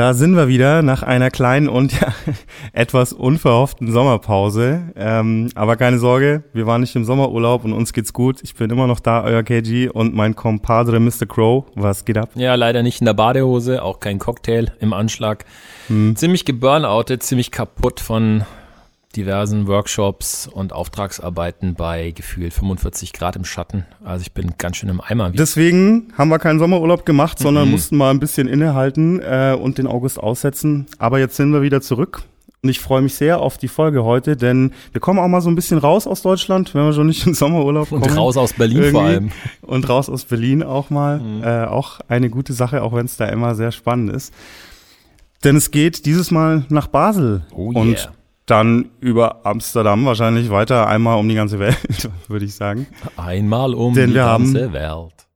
Da sind wir wieder nach einer kleinen und ja, etwas unverhofften Sommerpause. Ähm, aber keine Sorge, wir waren nicht im Sommerurlaub und uns geht's gut. Ich bin immer noch da, euer KG und mein Compadre Mr. Crow. Was geht ab? Ja, leider nicht in der Badehose, auch kein Cocktail im Anschlag. Hm. Ziemlich geburnoutet, ziemlich kaputt von diversen Workshops und Auftragsarbeiten bei gefühlt 45 Grad im Schatten. Also ich bin ganz schön im Eimer. Deswegen haben wir keinen Sommerurlaub gemacht, sondern mhm. mussten mal ein bisschen innehalten äh, und den August aussetzen. Aber jetzt sind wir wieder zurück. Und ich freue mich sehr auf die Folge heute, denn wir kommen auch mal so ein bisschen raus aus Deutschland, wenn wir schon nicht in Sommerurlaub kommen. Und raus aus Berlin irgendwie. vor allem. Und raus aus Berlin auch mal. Mhm. Äh, auch eine gute Sache, auch wenn es da immer sehr spannend ist. Denn es geht dieses Mal nach Basel. Oh yeah. Und dann über Amsterdam wahrscheinlich weiter einmal um die ganze Welt, würde ich sagen. Einmal um Denn die ganze Welt.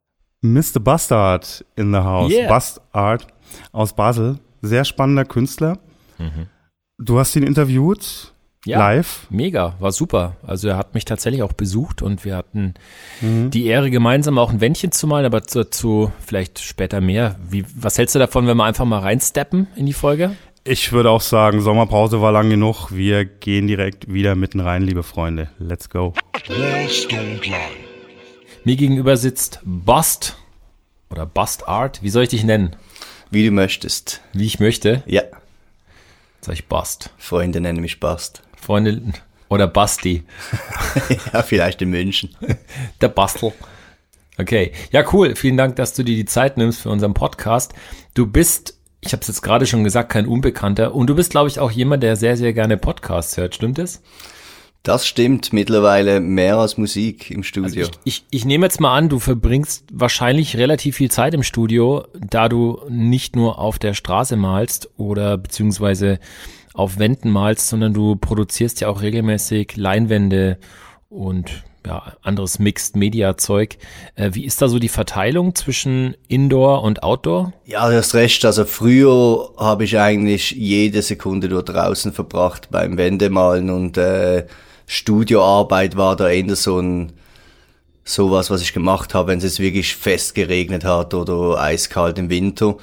Mr. Bastard in the house. Yeah. Bastard aus Basel. Sehr spannender Künstler. Mhm. Du hast ihn interviewt. Ja, live. Mega, war super. Also er hat mich tatsächlich auch besucht und wir hatten mhm. die Ehre, gemeinsam auch ein Wändchen zu malen, aber dazu vielleicht später mehr. Wie, was hältst du davon, wenn wir einfach mal reinsteppen in die Folge? Ich würde auch sagen, Sommerpause war lang genug. Wir gehen direkt wieder mitten rein, liebe Freunde. Let's go. Mir gegenüber sitzt Bust oder Bust Art. Wie soll ich dich nennen? Wie du möchtest. Wie ich möchte? Ja. Sag ich Bust. Freunde nennen mich Bust. Freunde oder Basti. ja, vielleicht in München. Der Bastel. Okay. Ja, cool. Vielen Dank, dass du dir die Zeit nimmst für unseren Podcast. Du bist ich habe es jetzt gerade schon gesagt, kein Unbekannter. Und du bist, glaube ich, auch jemand, der sehr, sehr gerne Podcasts hört. Stimmt das? Das stimmt mittlerweile mehr als Musik im Studio. Also ich, ich, ich nehme jetzt mal an, du verbringst wahrscheinlich relativ viel Zeit im Studio, da du nicht nur auf der Straße malst oder beziehungsweise auf Wänden malst, sondern du produzierst ja auch regelmäßig Leinwände und ja, anderes Mixed Media Zeug. Äh, wie ist da so die Verteilung zwischen Indoor und Outdoor? Ja, du hast recht. Also früher habe ich eigentlich jede Sekunde dort draußen verbracht beim Wendemalen und äh, Studioarbeit war da eher so ein sowas, was ich gemacht habe, wenn es jetzt wirklich fest geregnet hat oder eiskalt im Winter.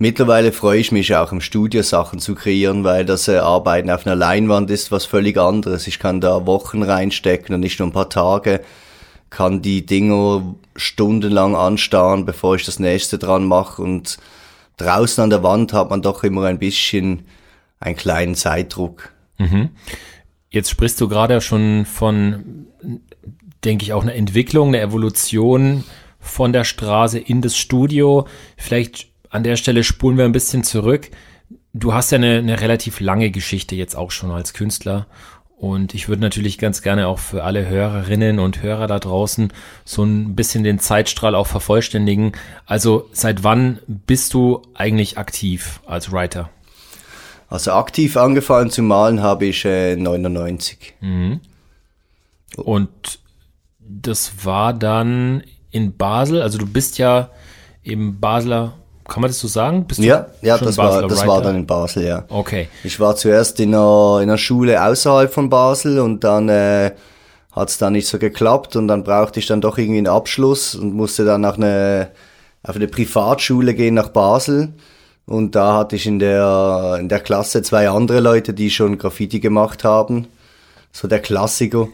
Mittlerweile freue ich mich auch im Studio Sachen zu kreieren, weil das äh, Arbeiten auf einer Leinwand ist was völlig anderes. Ich kann da Wochen reinstecken und nicht nur ein paar Tage. Kann die Dinger stundenlang anstarren, bevor ich das nächste dran mache. Und draußen an der Wand hat man doch immer ein bisschen einen kleinen Zeitdruck. Mhm. Jetzt sprichst du gerade schon von, denke ich, auch einer Entwicklung, einer Evolution von der Straße in das Studio. Vielleicht an der Stelle spulen wir ein bisschen zurück. Du hast ja eine, eine relativ lange Geschichte jetzt auch schon als Künstler. Und ich würde natürlich ganz gerne auch für alle Hörerinnen und Hörer da draußen so ein bisschen den Zeitstrahl auch vervollständigen. Also seit wann bist du eigentlich aktiv als Writer? Also aktiv angefangen zu malen habe ich äh, 99. Mhm. Und das war dann in Basel, also du bist ja im Basler kann man das so sagen? Bist ja, ja, das war, das war dann in Basel, ja. Okay. Ich war zuerst in einer, in einer Schule außerhalb von Basel und dann äh, hat es dann nicht so geklappt und dann brauchte ich dann doch irgendwie einen Abschluss und musste dann nach eine, auf eine Privatschule gehen nach Basel. Und da hatte ich in der, in der Klasse zwei andere Leute, die schon Graffiti gemacht haben. So der Klassiker.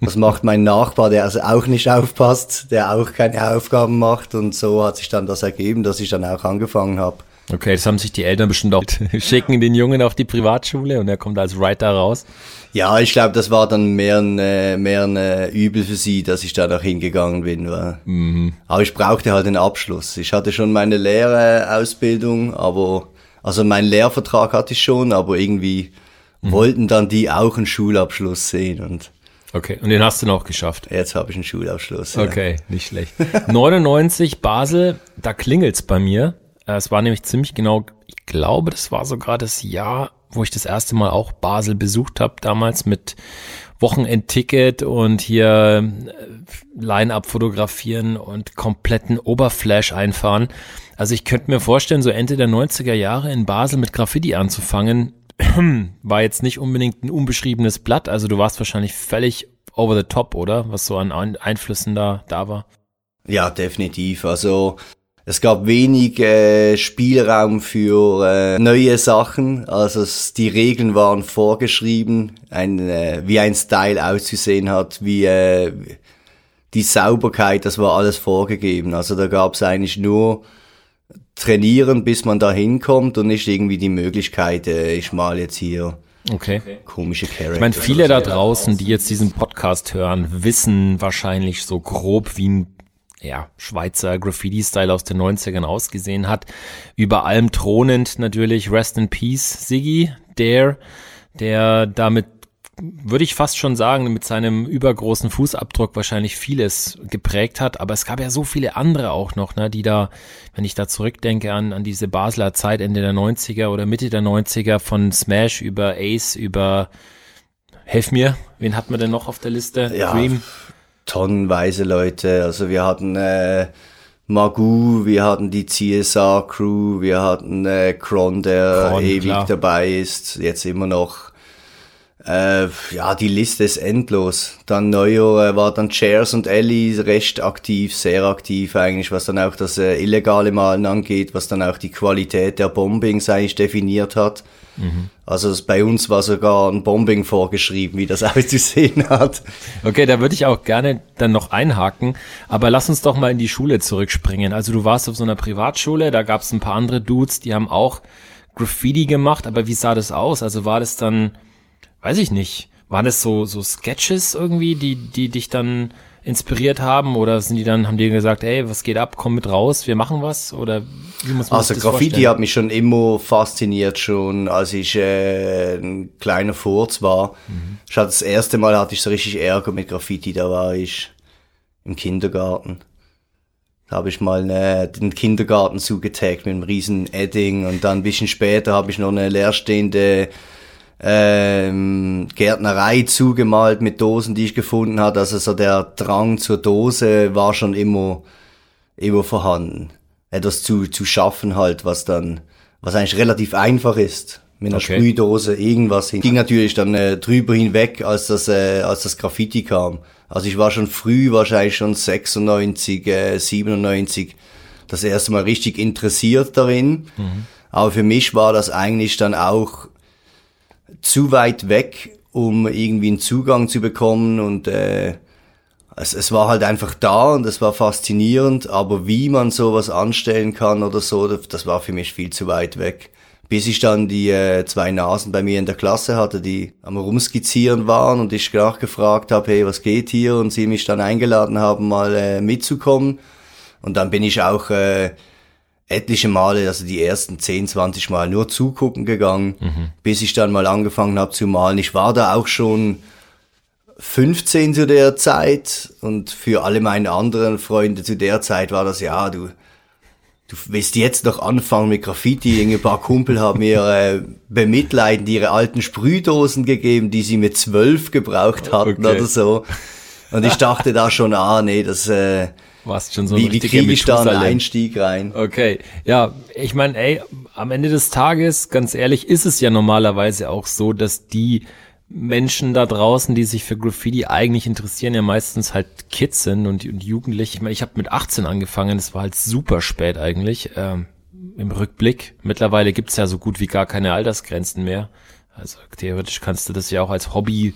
Was macht mein Nachbar, der also auch nicht aufpasst, der auch keine Aufgaben macht und so hat sich dann das ergeben, dass ich dann auch angefangen habe. Okay, das haben sich die Eltern bestimmt auch schicken den Jungen auf die Privatschule und er kommt als Writer raus. Ja, ich glaube, das war dann mehr ein, äh, mehr ein äh, Übel für sie, dass ich da noch hingegangen bin. War. Mhm. Aber ich brauchte halt den Abschluss. Ich hatte schon meine Lehrausbildung, aber also meinen Lehrvertrag hatte ich schon, aber irgendwie mhm. wollten dann die auch einen Schulabschluss sehen und Okay, und den hast du noch geschafft. Jetzt habe ich einen Schulabschluss. Ja. Okay, nicht schlecht. 99 Basel, da klingelt's bei mir. Äh, es war nämlich ziemlich genau, ich glaube, das war sogar das Jahr, wo ich das erste Mal auch Basel besucht habe, damals mit Wochenendticket und hier äh, Line-up fotografieren und kompletten Oberflash einfahren. Also ich könnte mir vorstellen, so Ende der 90er Jahre in Basel mit Graffiti anzufangen, war jetzt nicht unbedingt ein unbeschriebenes Blatt. Also du warst wahrscheinlich völlig over the top, oder? Was so an Einflüssen da, da war. Ja, definitiv. Also es gab wenig äh, Spielraum für äh, neue Sachen. Also es, die Regeln waren vorgeschrieben, ein, äh, wie ein Style auszusehen hat, wie äh, die Sauberkeit, das war alles vorgegeben. Also da gab es eigentlich nur trainieren, bis man da hinkommt und nicht irgendwie die Möglichkeit, äh, ich mal jetzt hier Okay. komische Charakter. Ich meine, viele da draußen, die jetzt diesen Podcast hören, wissen wahrscheinlich so grob, wie ein ja, Schweizer Graffiti-Style aus den 90ern ausgesehen hat. Über allem thronend natürlich Rest in Peace Siggy, der, der damit würde ich fast schon sagen, mit seinem übergroßen Fußabdruck wahrscheinlich vieles geprägt hat. Aber es gab ja so viele andere auch noch, ne, die da, wenn ich da zurückdenke an, an diese Basler Zeit Ende der 90er oder Mitte der 90er von Smash über Ace über, helf mir, wen hat man denn noch auf der Liste? Ja. Dream? tonnenweise Leute. Also wir hatten äh, Magoo, wir hatten die CSR Crew, wir hatten äh, Kron, der Kron, ewig klar. dabei ist, jetzt immer noch. Äh, ja, die Liste ist endlos. Dann Neuer äh, war dann Chairs und Ellie recht aktiv, sehr aktiv eigentlich, was dann auch das äh, illegale Malen angeht, was dann auch die Qualität der Bombings eigentlich definiert hat. Also es, bei uns war sogar ein Bombing vorgeschrieben, wie das auszusehen hat. Okay, da würde ich auch gerne dann noch einhaken, aber lass uns doch mal in die Schule zurückspringen. Also du warst auf so einer Privatschule, da gab es ein paar andere Dudes, die haben auch Graffiti gemacht, aber wie sah das aus? Also war das dann, weiß ich nicht, waren das so, so Sketches irgendwie, die, die dich dann inspiriert haben oder sind die dann, haben die gesagt, ey, was geht ab, komm mit raus, wir machen was oder wie muss man Also das Graffiti vorstellen? hat mich schon immer fasziniert, schon als ich äh, ein kleiner Furz war. Mhm. Ich hatte das erste Mal hatte ich so richtig Ärger mit Graffiti, da war ich im Kindergarten. Da habe ich mal äh, den Kindergarten zugetaggt mit einem riesen Edding und dann ein bisschen später habe ich noch eine leerstehende ähm, Gärtnerei zugemalt mit Dosen, die ich gefunden hatte. Also so der Drang zur Dose war schon immer, immer vorhanden. Etwas zu, zu schaffen halt, was dann, was eigentlich relativ einfach ist. Mit einer Okay. Sprühdose irgendwas hin. Ging natürlich dann äh, drüber hinweg, als das, äh, als das Graffiti kam. Also ich war schon früh, wahrscheinlich schon 96, äh, 97, das erste Mal richtig interessiert darin. Aber für mich war das eigentlich dann auch zu weit weg, um irgendwie einen Zugang zu bekommen und äh, es, es war halt einfach da und es war faszinierend, aber wie man sowas anstellen kann oder so, das, war für mich viel zu weit weg. Bis ich dann die äh, zwei Nasen bei mir in der Klasse hatte, die am Rumskizzieren waren und ich nachgefragt habe, hey, was geht hier? Und sie mich dann eingeladen haben, mal äh, mitzukommen. Und dann bin ich auch äh, etliche Male, also die ersten 10, 20 Mal nur zugucken gegangen, bis ich dann mal angefangen habe zu malen. Ich war da auch schon 15 zu der Zeit und für alle meine anderen Freunde zu der Zeit war das, ja, du, du willst jetzt noch anfangen mit Graffiti. Ein paar Kumpel haben mir äh, bemitleidend ihre alten Sprühdosen gegeben, die sie mit zwölf gebraucht hatten Okay. oder so. Und ich dachte da schon, ah, nee, das, äh, Warst schon so ein wie, wie kriege ich da einen. Einstieg rein? Okay, ja, ich meine, ey, am Ende des Tages, ganz ehrlich, ist es ja normalerweise auch so, dass die Menschen da draußen, die sich für Graffiti eigentlich interessieren, ja meistens halt Kids sind und, und Jugendliche. Ich meine, ich habe mit 18 angefangen, das war halt super spät eigentlich, ähm, im Rückblick. Mittlerweile gibt's ja so gut wie gar keine Altersgrenzen mehr. Also theoretisch kannst du das ja auch als Hobby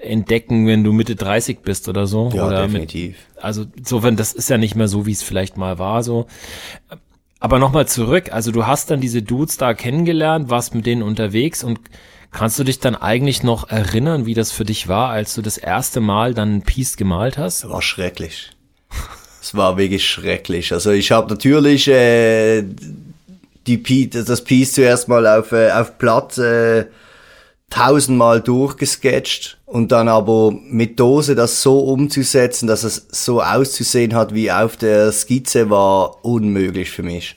entdecken, wenn du Mitte 30 bist oder so. Ja, oder definitiv. Mit, also insofern, das ist ja nicht mehr so, wie es vielleicht mal war, so. Aber nochmal zurück, also du hast dann diese Dudes da kennengelernt, warst mit denen unterwegs und kannst du dich dann eigentlich noch erinnern, wie das für dich war, als du das erste Mal dann ein Piece gemalt hast? Das war schrecklich. Es war wirklich schrecklich. Also ich habe natürlich äh, die Pi das Piece zuerst mal auf, äh, auf Blatt äh, tausendmal durchgesketcht und dann aber mit Dose das so umzusetzen, dass es so auszusehen hat wie auf der Skizze, war unmöglich für mich.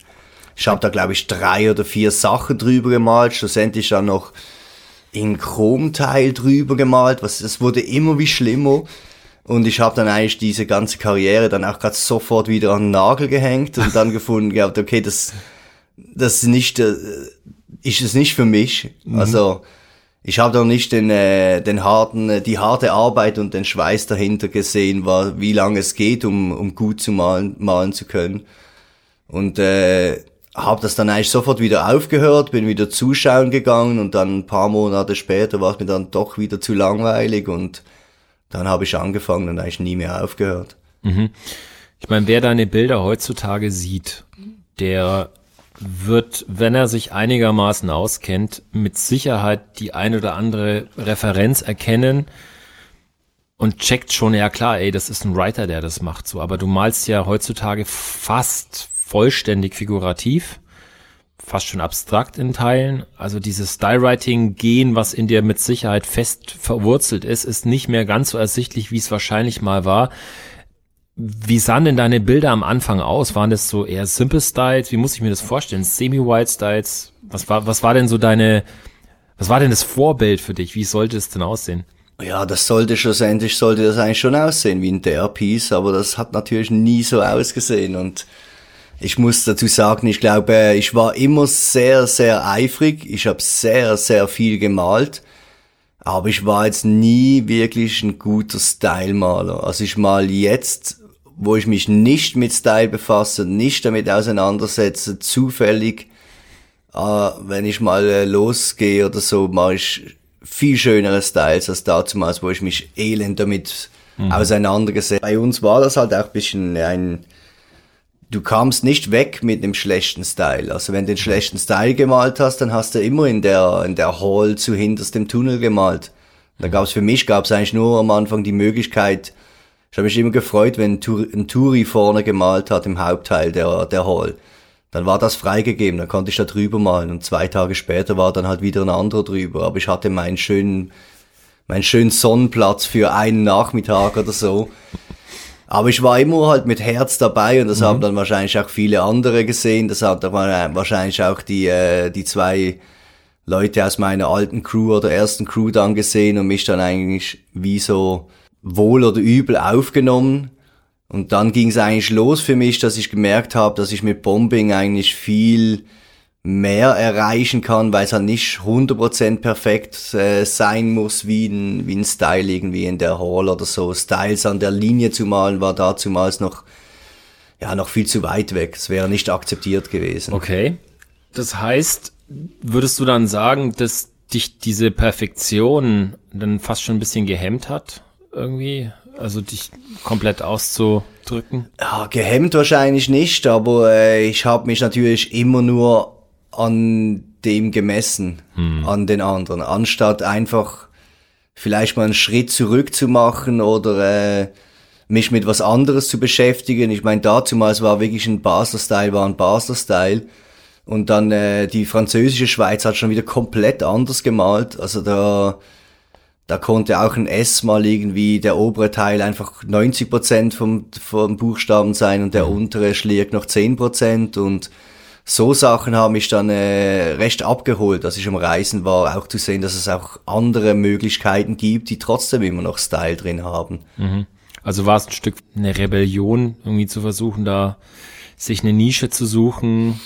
Ich habe da glaube ich drei oder vier Sachen drüber gemalt, schlussendlich dann noch in Chromteil drüber gemalt, was es wurde immer wie schlimmer. Und ich habe dann eigentlich diese ganze Karriere dann auch gerade sofort wieder an den Nagel gehängt und dann gefunden gehabt, okay, das, das ist nicht, äh, ist es nicht für mich. Also ich habe da nicht den, äh, den harten, äh, die harte Arbeit und den Schweiß dahinter gesehen, war, wie lange es geht, um, um gut zu malen, malen zu können. Und äh, habe das dann eigentlich sofort wieder aufgehört, bin wieder zuschauen gegangen und dann ein paar Monate später war es mir dann doch wieder zu langweilig und dann habe ich angefangen und eigentlich nie mehr aufgehört. Mhm. Ich meine, wer deine Bilder heutzutage sieht, der wird, wenn er sich einigermaßen auskennt, mit Sicherheit die ein oder andere Referenz erkennen und checkt schon, ja klar, ey, das ist ein Writer, der das macht so. Aber du malst ja heutzutage fast vollständig figurativ, fast schon abstrakt in Teilen. Also dieses Stylewriting-Gehen, was in dir mit Sicherheit fest verwurzelt ist, ist nicht mehr ganz so ersichtlich, wie es wahrscheinlich mal war. Wie sahen denn deine Bilder am Anfang aus? Waren das so eher Simple Styles? Wie muss ich mir das vorstellen? Semi-Wide Styles? Was war, was war denn so deine, was war denn das Vorbild für dich? Wie sollte es denn aussehen? Ja, das sollte schlussendlich, sollte das eigentlich schon aussehen wie ein Der-Piece, aber das hat natürlich nie so ausgesehen und ich muss dazu sagen, ich glaube, ich war immer sehr, sehr eifrig. Ich habe sehr, sehr viel gemalt. Aber ich war jetzt nie wirklich ein guter Stylemaler. Also ich mal jetzt, wo ich mich nicht mit Style befasse, nicht damit auseinandersetze, zufällig, äh, wenn ich mal äh, losgehe oder so, mache ich viel schönere Styles als damals, wo ich mich elend damit mhm. auseinandergesetzt. Bei uns war das halt auch ein bisschen ein du kamst nicht weg mit einem schlechten Style. Also wenn du den schlechten Style gemalt hast, dann hast du immer in der, in der Hall zu hinterst dem Tunnel gemalt. Da gab es für mich gab's eigentlich nur am Anfang die Möglichkeit, ich habe mich immer gefreut, wenn ein Turi vorne gemalt hat im Hauptteil der, der Hall. Dann war das freigegeben, dann konnte ich da drüber malen und zwei Tage später war dann halt wieder ein anderer drüber. Aber ich hatte meinen schönen, meinen schönen Sonnenplatz für einen Nachmittag oder so. Aber ich war immer halt mit Herz dabei und das mhm. haben dann wahrscheinlich auch viele andere gesehen. Das haben dann wahrscheinlich auch die, äh, die zwei Leute aus meiner alten Crew oder ersten Crew dann gesehen und mich dann eigentlich wie so wohl oder übel aufgenommen. Und dann ging es eigentlich los für mich, dass ich gemerkt habe, dass ich mit Bombing eigentlich viel mehr erreichen kann, weil es halt nicht 100% perfekt äh, sein muss wie ein, wie ein Style irgendwie in der Hall oder so. Styles an der Linie zu malen war dazumals noch, ja, noch viel zu weit weg. Es wäre nicht akzeptiert gewesen. Okay. Das heißt, würdest du dann sagen, dass dich diese Perfektion dann fast schon ein bisschen gehemmt hat? Irgendwie? Also dich komplett auszudrücken? Ja, gehemmt wahrscheinlich nicht, aber äh, ich habe mich natürlich immer nur an dem gemessen, hm. an den anderen, anstatt einfach vielleicht mal einen Schritt zurück zu machen oder äh, mich mit was anderes zu beschäftigen. Ich meine, dazumals war wirklich ein Basler-Style, war ein Basler-Style. Und dann äh, die französische Schweiz hat schon wieder komplett anders gemalt. Also da, da konnte auch ein S mal irgendwie der obere Teil einfach 90 Prozent vom, vom Buchstaben sein und der hm. untere schlägt noch 10 Prozent und so Sachen haben mich dann äh, recht abgeholt, als ich am Reisen war, auch zu sehen, dass es auch andere Möglichkeiten gibt, die trotzdem immer noch Style drin haben. Mhm. Also war es ein Stück eine Rebellion, irgendwie zu versuchen, da sich eine Nische zu suchen.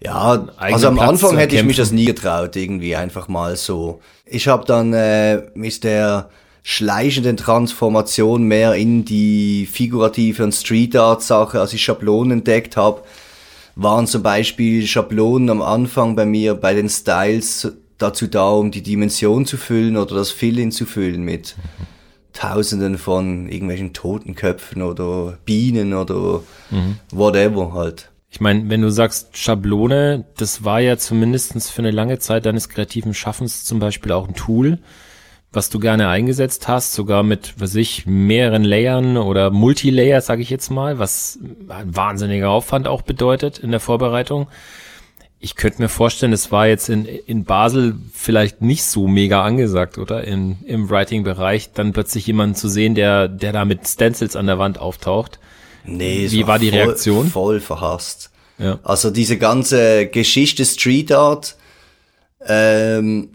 Ja, also am Platz Anfang hätte ich mich das nie getraut, irgendwie einfach mal so. Ich habe dann äh, mit der schleichenden Transformation mehr in die figurative und Street Art Sache, als ich Schablonen entdeckt habe, waren zum Beispiel Schablonen am Anfang bei mir bei den Styles dazu da, um die Dimension zu füllen oder das Fill-in zu füllen mit Tausenden von irgendwelchen Totenköpfen oder Bienen oder mhm. whatever halt. Ich meine, wenn du sagst Schablone, das war ja zumindestens für eine lange Zeit deines kreativen Schaffens zum Beispiel auch ein Tool, was du gerne eingesetzt hast, sogar mit, was ich, mehreren Layern oder Multilayer, sage ich jetzt mal, was ein wahnsinniger Aufwand auch bedeutet in der Vorbereitung. Ich könnte mir vorstellen, es war jetzt in, in Basel vielleicht nicht so mega angesagt, oder? In, Im Writing-Bereich dann plötzlich jemanden zu sehen, der, der da mit Stencils an der Wand auftaucht. Nee, wie war, war die voll, Reaktion? Voll verhasst. Ja. Also diese ganze Geschichte Street Art, ähm,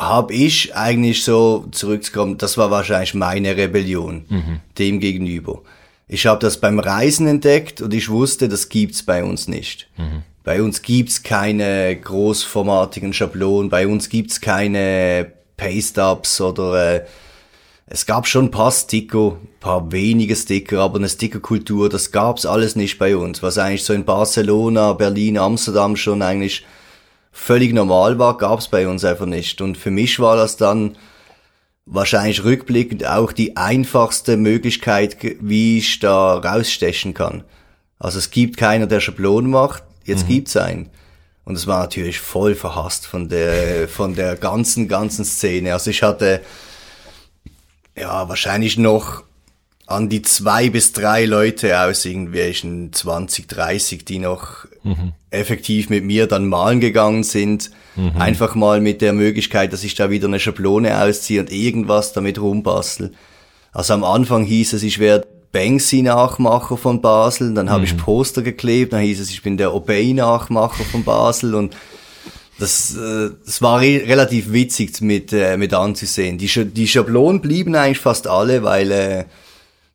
habe ich eigentlich so zurückzukommen, das war wahrscheinlich meine Rebellion mhm. dem gegenüber. Ich habe das beim Reisen entdeckt und ich wusste, das gibt's bei uns nicht. Mhm. Bei uns gibt's keine großformatigen Schablonen, bei uns gibt's keine Paste-Ups oder äh, es gab schon ein paar Sticker, ein paar wenige Sticker, aber eine Stickerkultur, das gab's alles nicht bei uns. Was eigentlich so in Barcelona, Berlin, Amsterdam schon eigentlich völlig normal war, gab's bei uns einfach nicht. Und für mich war das dann wahrscheinlich rückblickend auch die einfachste Möglichkeit, wie ich da rausstechen kann. Also es gibt keiner, der Schablonen macht, jetzt mhm. gibt's einen. Und es war natürlich voll verhasst von der, von der ganzen, ganzen Szene. Also ich hatte, ja, wahrscheinlich noch an die zwei bis drei Leute aus irgendwelchen 20, 30, die noch mhm. effektiv mit mir dann malen gegangen sind. Mhm. Einfach mal mit der Möglichkeit, dass ich da wieder eine Schablone ausziehe und irgendwas damit rumbastel. Also am Anfang hieß es, ich werde Banksy-Nachmacher von Basel, dann habe mhm. ich Poster geklebt, dann hieß es, ich bin der Obey-Nachmacher von Basel und das, äh, das war re relativ witzig mit, äh, mit anzusehen. Die, Sch die Schablonen blieben eigentlich fast alle, weil äh,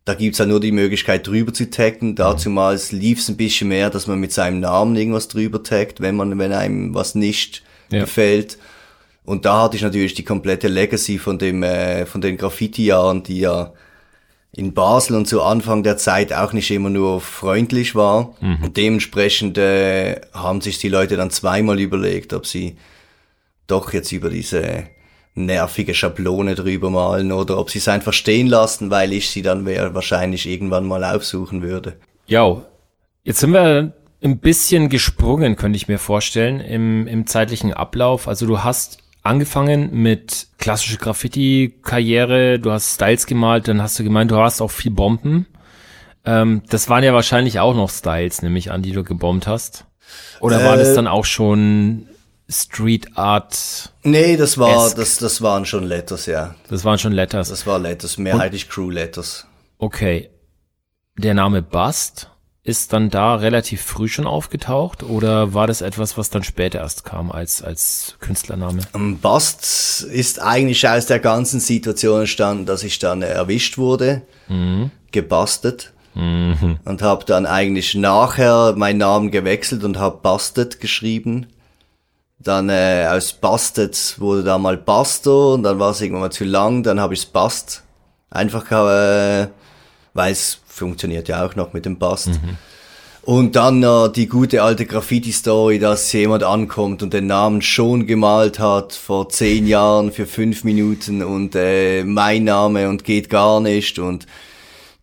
da gibt's ja nur die Möglichkeit drüber zu taggen. Dazumals lief's ein bisschen mehr, dass man mit seinem Namen irgendwas drüber taggt, wenn man, wenn einem was nicht ja. gefällt. Und da hatte ich natürlich die komplette Legacy von dem, äh, von den Graffiti-Jahren, die ja in Basel und zu Anfang der Zeit auch nicht immer nur freundlich war. Mhm. Und dementsprechend äh, haben sich die Leute dann zweimal überlegt, ob sie doch jetzt über diese nervige Schablone drüber malen oder ob sie es einfach stehen lassen, weil ich sie dann wahrscheinlich irgendwann mal aufsuchen würde. Ja, jetzt sind wir ein bisschen gesprungen, könnte ich mir vorstellen, im, im zeitlichen Ablauf. Also du hast angefangen mit klassische Graffiti-Karriere, du hast Styles gemalt, dann hast du gemeint, du hast auch viel Bomben. Ähm, das waren ja wahrscheinlich auch noch Styles, nämlich an die du gebombt hast. Oder äh, war das dann auch schon Street Art? Nee, das war, das, das waren schon Letters, ja. Das waren schon Letters. Das war Letters, mehrheitlich Crew Letters. Okay. Der Name Bust ist dann da relativ früh schon aufgetaucht oder war das etwas, was dann später erst kam als, als Künstlername? Um, Bast ist eigentlich aus der ganzen Situation entstanden, dass ich dann erwischt wurde, mhm. gebastet mhm. und habe dann eigentlich nachher meinen Namen gewechselt und habe Bastet geschrieben. Dann äh, aus Bastet wurde da mal Basto und dann war es irgendwann mal zu lang, dann habe ich es Bast. Einfach äh, weil es funktioniert ja auch noch mit dem Bast. Mhm. Und dann äh, die gute alte Graffiti-Story, dass jemand ankommt und den Namen schon gemalt hat vor zehn Jahren für fünf Minuten und äh, mein Name und geht gar nicht und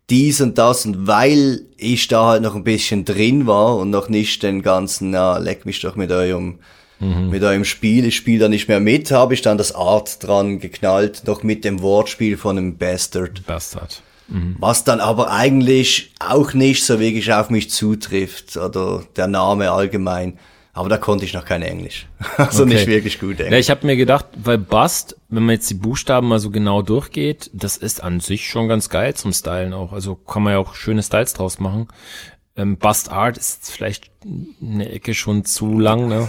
dies und das und weil ich da halt noch ein bisschen drin war und noch nicht den ganzen, na, leck mich doch mit eurem mhm. mit eurem Spiel, ich spiele da nicht mehr mit, habe ich dann das Art dran geknallt, noch mit dem Wortspiel von einem Bastard. Bastard. Mhm. Was dann aber eigentlich auch nicht so wirklich auf mich zutrifft oder der Name allgemein. Aber da konnte ich noch kein Englisch. Also okay. nicht wirklich gut Englisch. Ja, ich habe mir gedacht, weil Bust, wenn man jetzt die Buchstaben mal so genau durchgeht, das ist an sich schon ganz geil zum Stylen auch. Also kann man ja auch schöne Styles draus machen. Ähm, Bust Art ist vielleicht eine Ecke schon zu lang, ne?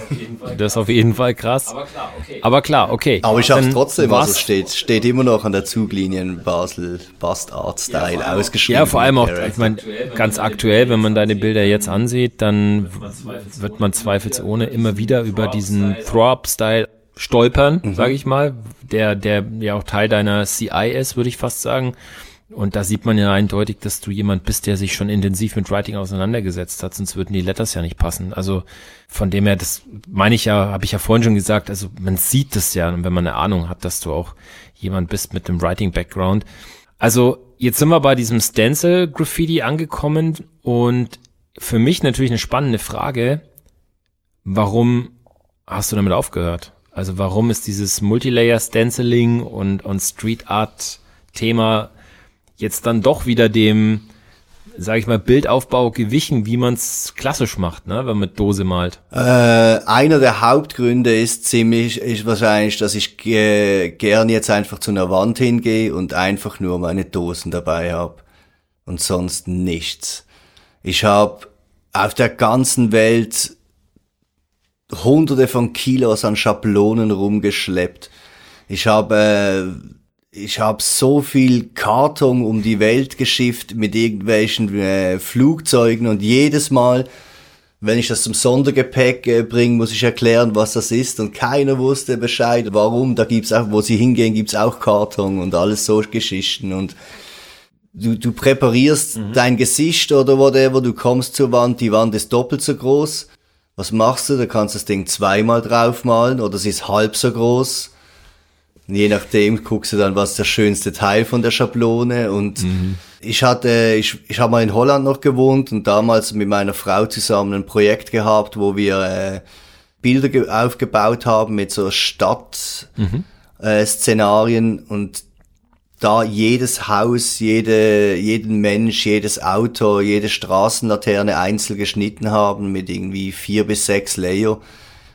Das ist auf jeden Fall krass. Aber klar, okay. Aber klar, okay. Aber ich hab's trotzdem, was? also steht, steht immer noch an der Zuglinie in Basel Bust Art Style ja, ausgeschrieben. Ja, vor allem auch, ich meine, ganz aktuell, wenn man deine Bilder jetzt ansieht, dann wird man zweifelsohne immer wieder über diesen Throw-Up-Style stolpern, mhm. sage ich mal, der, der ja auch Teil deiner CI ist, würde ich fast sagen. Und da sieht man ja eindeutig, dass du jemand bist, der sich schon intensiv mit Writing auseinandergesetzt hat, sonst würden die Letters ja nicht passen. Also von dem her, das meine ich ja, habe ich ja vorhin schon gesagt, also man sieht das ja, wenn man eine Ahnung hat, dass du auch jemand bist mit dem Writing-Background. Also jetzt sind wir bei diesem Stencil-Graffiti angekommen und für mich natürlich eine spannende Frage, warum hast du damit aufgehört? Also warum ist dieses Multilayer-Stenciling und, und Street Art-Thema jetzt dann doch wieder dem, sage ich mal, Bildaufbau gewichen, wie man es klassisch macht, ne, wenn man mit Dose malt? Äh, einer der Hauptgründe ist ziemlich, ist wahrscheinlich, dass ich ge gern jetzt einfach zu einer Wand hingehe und einfach nur meine Dosen dabei habe und sonst nichts. Ich habe auf der ganzen Welt hunderte von Kilos an Schablonen rumgeschleppt. Ich habe äh, ich habe so viel Karton um die Welt geschifft mit irgendwelchen äh, Flugzeugen und jedes Mal, Wenn ich das zum Sondergepäck äh, bringe, muss ich erklären, was das ist und keiner wusste Bescheid, warum. Da gibt's auch, wo sie hingehen, gibt's auch Karton und alles so Geschichten und du, du präparierst mhm. dein Gesicht oder whatever, du kommst zur Wand, die Wand ist doppelt so groß. Was machst du? Da kannst du das Ding zweimal draufmalen oder es ist halb so groß. Je nachdem guckst du dann, was der schönste Teil von der Schablone und mhm. ich hatte, ich, ich habe mal in Holland noch gewohnt und damals mit meiner Frau zusammen ein Projekt gehabt, wo wir äh, Bilder aufgebaut haben mit so Stadt-Szenarien mhm. äh, und da jedes Haus, jede, jeden Mensch, jedes Auto, jede Straßenlaterne einzeln geschnitten haben mit irgendwie vier bis sechs Layer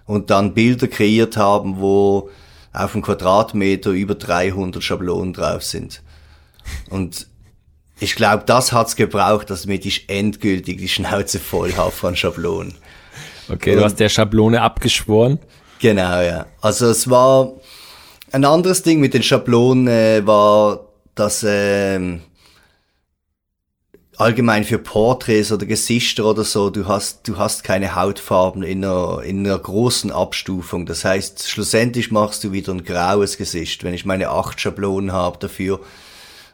und dann Bilder kreiert haben, wo auf dem Quadratmeter über 300 Schablonen drauf sind. Und ich glaube, das hat's gebraucht, damit ich endgültig die Schnauze voll habe von Schablonen. Okay, Und, du hast der Schablone abgeschworen? Genau, ja. Also es war ein anderes Ding mit den Schablonen äh, war, dass äh, allgemein für Porträts oder Gesichter oder so, du hast, du hast keine Hautfarben in einer, in einer großen Abstufung. Das heißt, schlussendlich machst du wieder ein graues Gesicht, wenn ich meine acht Schablonen habe dafür.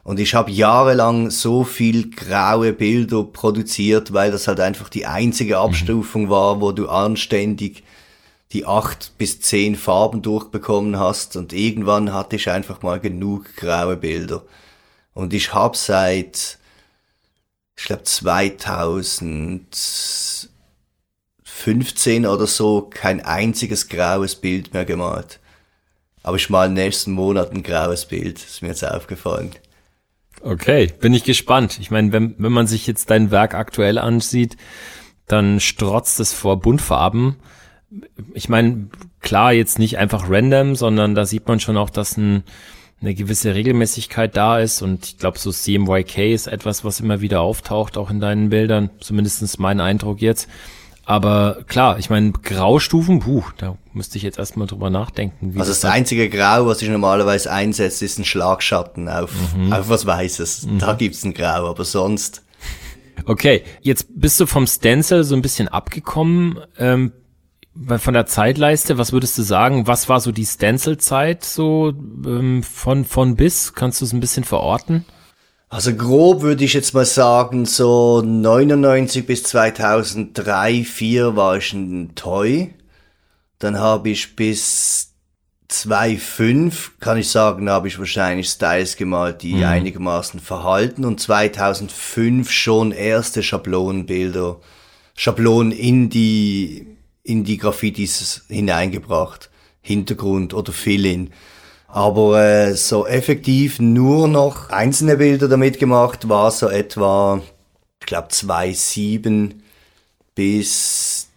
Und ich habe jahrelang so viel graue Bilder produziert, weil das halt einfach die einzige mhm. Abstufung war, wo du anständig die acht bis zehn Farben durchbekommen hast. Und irgendwann hatte ich einfach mal genug graue Bilder. Und ich habe seit ich glaube 2015 oder so kein einziges graues Bild mehr gemalt. Aber ich mal nächsten Monat ein graues Bild, ist mir jetzt aufgefallen. Okay, bin ich gespannt. Ich meine, wenn, wenn man sich jetzt dein Werk aktuell ansieht, dann strotzt es vor Buntfarben. Ich meine, klar, jetzt nicht einfach random, sondern da sieht man schon auch, dass ein eine gewisse Regelmäßigkeit da ist und ich glaube, so CMYK ist etwas, was immer wieder auftaucht, auch in deinen Bildern, zumindestens mein Eindruck jetzt. Aber klar, ich meine, Graustufen, puh, da müsste ich jetzt erstmal drüber nachdenken. also das, das einzige Grau, was ich normalerweise einsetze, ist ein Schlagschatten auf, mhm. auf was Weißes. Mhm. Da gibt's ein Grau, aber sonst. Okay, jetzt bist du vom Stencil so ein bisschen abgekommen. Ähm, von der Zeitleiste, was würdest du sagen? Was war so die Stencil-Zeit so ähm, von, von bis? Kannst du es ein bisschen verorten? Also grob würde ich jetzt mal sagen, so 99 bis 2003, 2004 war ich ein Toy. Dann habe ich bis 2005, kann ich sagen, habe ich wahrscheinlich Styles gemalt, die mhm. einigermaßen verhalten. Und 2005 schon erste Schablonenbilder, Schablonen in die in die Graffitis hineingebracht. Hintergrund oder Fill-in. Aber äh, so effektiv nur noch einzelne Bilder damit gemacht war so etwa, ich glaube 2007 bis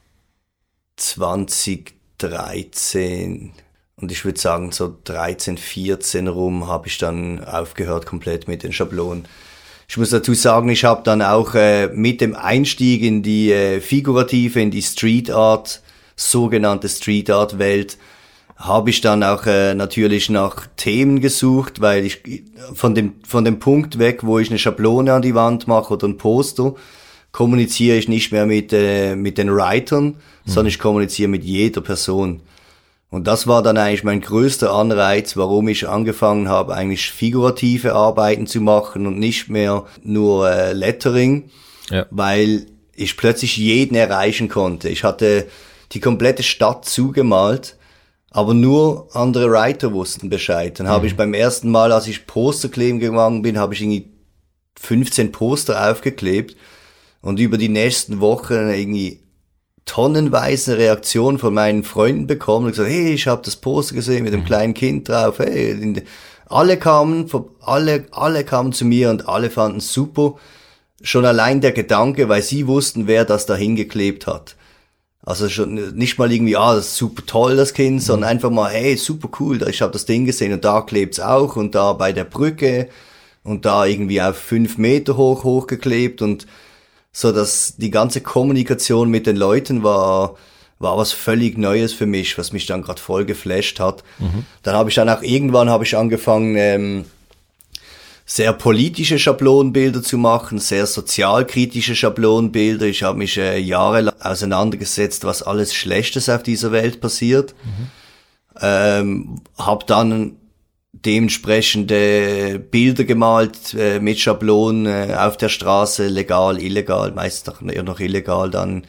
2013. Und ich würde sagen, so 13, 14 rum habe ich dann aufgehört komplett mit den Schablonen. Ich muss dazu sagen, ich habe dann auch äh, mit dem Einstieg in die äh, figurative, in die Street Art, sogenannte Street Art Welt, habe ich dann auch äh, natürlich nach Themen gesucht, weil ich von dem von dem Punkt weg, wo ich eine Schablone an die Wand mache oder ein Poster, kommuniziere ich nicht mehr mit äh, mit den Writern, mhm. sondern ich kommuniziere mit jeder Person. Und das war dann eigentlich mein größter Anreiz, warum ich angefangen habe, eigentlich figurative Arbeiten zu machen und nicht mehr nur äh, Lettering, ja. weil ich plötzlich jeden erreichen konnte. Ich hatte die komplette Stadt zugemalt, aber nur andere Writer wussten Bescheid. Dann mhm. habe ich beim ersten Mal, als ich Poster kleben gegangen bin, habe ich irgendwie 15 Poster aufgeklebt und über die nächsten Wochen irgendwie tonnenweise Reaktionen von meinen Freunden bekommen und gesagt, hey, ich habe das Poster gesehen mit dem mhm. kleinen Kind drauf. Hey, alle kamen, alle, alle kamen zu mir und alle fanden super. Schon allein der Gedanke, weil sie wussten, wer das da hingeklebt hat. Also schon nicht mal irgendwie, ah, das ist super toll, das Kind, mhm. sondern einfach mal, hey, super cool, ich habe das Ding gesehen und da klebt's auch und da bei der Brücke und da irgendwie auf fünf Meter hoch hochgeklebt und so dass die ganze Kommunikation mit den Leuten war war was völlig Neues für mich, was mich dann gerade voll geflasht hat. Mhm. Dann habe ich dann auch irgendwann habe ich angefangen ähm, sehr politische Schablonenbilder zu machen, sehr sozialkritische Schablonenbilder. Ich habe mich äh, jahrelang auseinandergesetzt, was alles Schlechtes auf dieser Welt passiert. Mhm. Ähm, habe dann dementsprechende Bilder gemalt äh, mit Schablonen äh, auf der Straße, legal, illegal, meist noch, eher noch illegal dann.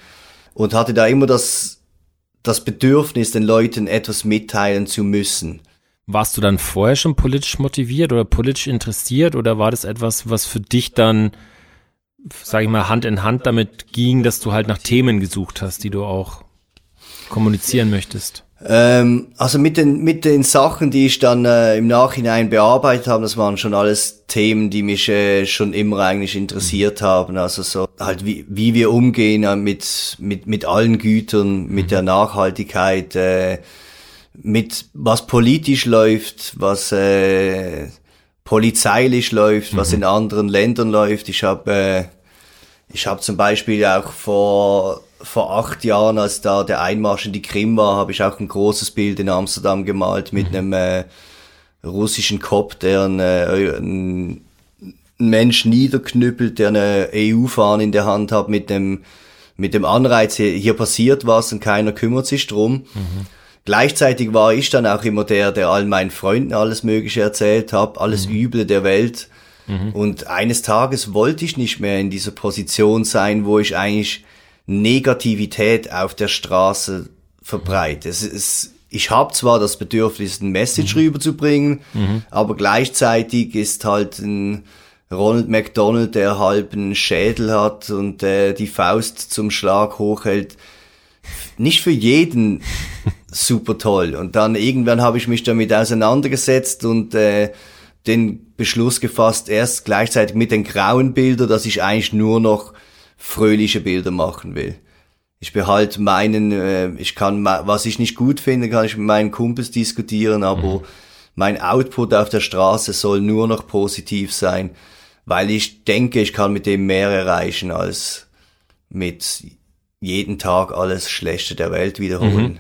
Und hatte da immer das, das Bedürfnis, den Leuten etwas mitteilen zu müssen. Warst du dann vorher schon politisch motiviert oder politisch interessiert oder war das etwas, was für dich dann, sage ich mal, Hand in Hand damit ging, dass du halt nach Themen gesucht hast, die du auch kommunizieren möchtest? Ähm, also mit den, mit den Sachen, die ich dann äh, im Nachhinein bearbeitet habe, das waren schon alles Themen, die mich äh, schon immer eigentlich interessiert haben. Also so halt wie, wie wir umgehen äh, mit, mit, mit allen Gütern, mit mhm. der Nachhaltigkeit, äh, mit was politisch läuft, was äh, polizeilich läuft, mhm. was in anderen Ländern läuft. Ich habe äh, ich habe zum Beispiel auch vor vor acht Jahren, als da der Einmarsch in die Krim war, habe ich auch ein großes Bild in Amsterdam gemalt mit mhm. einem äh, russischen Cop, der ein, äh, ein Mensch niederknüppelt, der eine EU-Fahne in der Hand hat mit dem mit dem Anreiz, hier, hier passiert was und keiner kümmert sich drum. Mhm. Gleichzeitig war ich dann auch immer der, der all meinen Freunden alles Mögliche erzählt hat, alles mhm. Üble der Welt. Mhm. Und eines Tages wollte ich nicht mehr in dieser Position sein, wo ich eigentlich Negativität auf der Straße verbreitet. Es ist, ich habe zwar das Bedürfnis, ein Message mhm. rüberzubringen, mhm. aber gleichzeitig ist halt ein Ronald McDonald, der halb einen Schädel hat und äh, die Faust zum Schlag hochhält, nicht für jeden super toll. Und dann irgendwann habe ich mich damit auseinandergesetzt und äh, den Beschluss gefasst, erst gleichzeitig mit den grauen Bildern, dass ich eigentlich nur noch fröhliche Bilder machen will. Ich behalte meinen, äh, ich kann, was ich nicht gut finde, kann ich mit meinen Kumpels diskutieren, aber mhm. mein Output auf der Straße soll nur noch positiv sein, weil ich denke, ich kann mit dem mehr erreichen als mit jeden Tag alles Schlechte der Welt wiederholen. Mhm.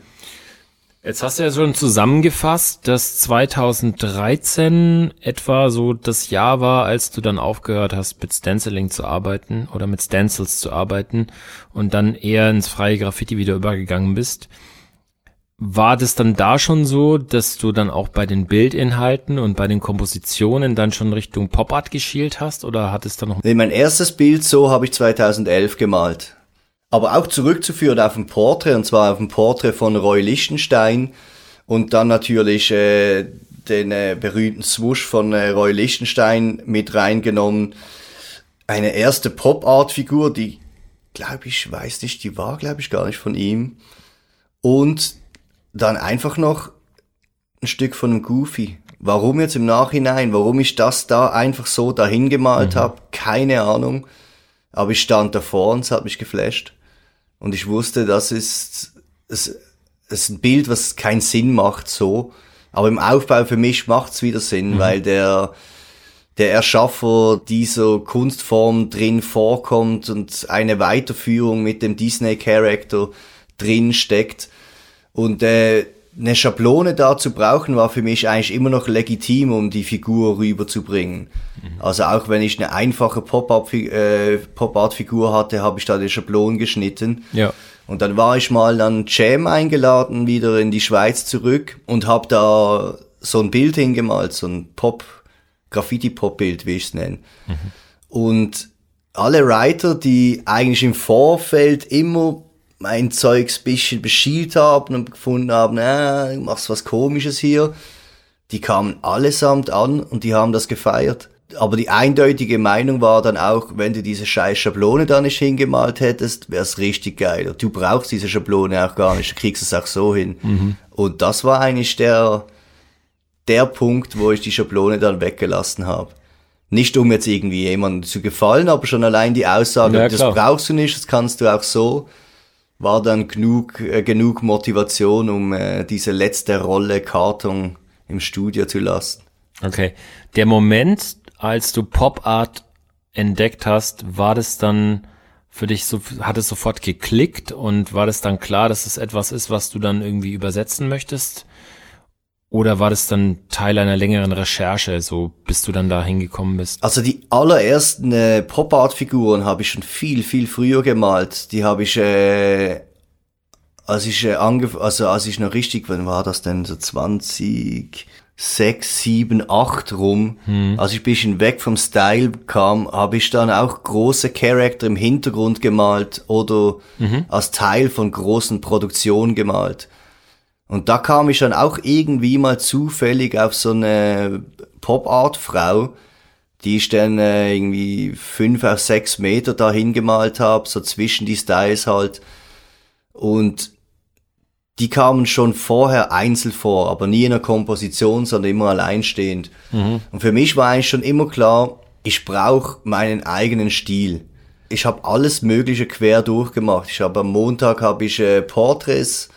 Jetzt hast du ja schon zusammengefasst, dass 2013 etwa so das Jahr war, als du dann aufgehört hast, mit Stenciling zu arbeiten oder mit Stencils zu arbeiten und dann eher ins freie Graffiti wieder übergegangen bist. War das dann da schon so, dass du dann auch bei den Bildinhalten und bei den Kompositionen dann schon Richtung Pop Art geschielt hast oder hat es dann noch? Nee, mein erstes Bild so habe ich 2011 gemalt aber auch zurückzuführen auf ein Porträt, und zwar auf ein Porträt von Roy Lichtenstein und dann natürlich äh, den äh, berühmten Swoosh von äh, Roy Lichtenstein mit reingenommen. Eine erste Pop-Art-Figur, die, glaube ich, weiß nicht, die war, glaube ich, gar nicht von ihm. Und dann einfach noch ein Stück von einem Goofy. Warum jetzt im Nachhinein? Warum ich das da einfach so dahin gemalt mhm. habe? Keine Ahnung. Aber ich stand davor und es hat mich geflasht. Und ich wusste, das ist, es ist ein Bild, was keinen Sinn macht so. Aber im Aufbau für mich macht's wieder Sinn, mhm. weil der, der Erschaffer dieser Kunstform drin vorkommt und eine Weiterführung mit dem Disney-Charakter drin steckt. Und äh, eine Schablone da zu brauchen, war für mich eigentlich immer noch legitim, um die Figur rüberzubringen. Mhm. Also auch wenn ich eine einfache Pop-Art-Figur äh, hatte, habe ich da die Schablonen geschnitten. Ja. Und dann war ich mal an Jam eingeladen, wieder in die Schweiz zurück und habe da so ein Bild hingemalt, so ein Pop, Graffiti-Pop-Bild, wie ich es nenne. Mhm. Und alle Writer, die eigentlich im Vorfeld immer mein Zeugs bisschen beschielt haben und gefunden haben, äh, du machst was komisches hier. Die kamen allesamt an und die haben das gefeiert. Aber die eindeutige Meinung war dann auch, wenn du diese scheiß Schablone da nicht hingemalt hättest, wär's richtig geil. Du brauchst diese Schablone auch gar nicht, du kriegst es auch so hin. Mhm. Und das war eigentlich der, der Punkt, wo ich die Schablone dann weggelassen habe. Nicht um jetzt irgendwie jemandem zu gefallen, aber schon allein die Aussage, ja, das brauchst du nicht, das kannst du auch so war dann genug, äh, genug Motivation, um äh, diese letzte Rolle Karton im Studio zu lassen. Okay. Der Moment, als du Pop Art entdeckt hast, war das dann für dich so, hat es sofort geklickt und war das dann klar, dass es etwas ist, was du dann irgendwie übersetzen möchtest? Oder war das dann Teil einer längeren Recherche, so bis du dann da hingekommen bist? Also die allerersten äh, Pop-Art-Figuren habe ich schon viel, viel früher gemalt. Die habe ich, äh, als ich äh, angef also als ich noch richtig, wann war das denn, so 20, 6, 7, 8 rum, hm. als ich bisschen weg vom Style kam, habe ich dann auch große Charakter im Hintergrund gemalt oder mhm. als Teil von großen Produktionen gemalt. Und da kam ich dann auch irgendwie mal zufällig auf so eine Pop-Art-Frau, die ich dann äh, irgendwie fünf auf sechs Meter dahin gemalt habe, so zwischen die Styles halt. Und die kamen schon vorher einzeln vor, aber nie in einer Komposition, sondern immer alleinstehend. Mhm. Und für mich war eigentlich schon immer klar, ich brauche meinen eigenen Stil. Ich habe alles Mögliche quer durchgemacht. Ich habe am Montag habe ich äh, Porträts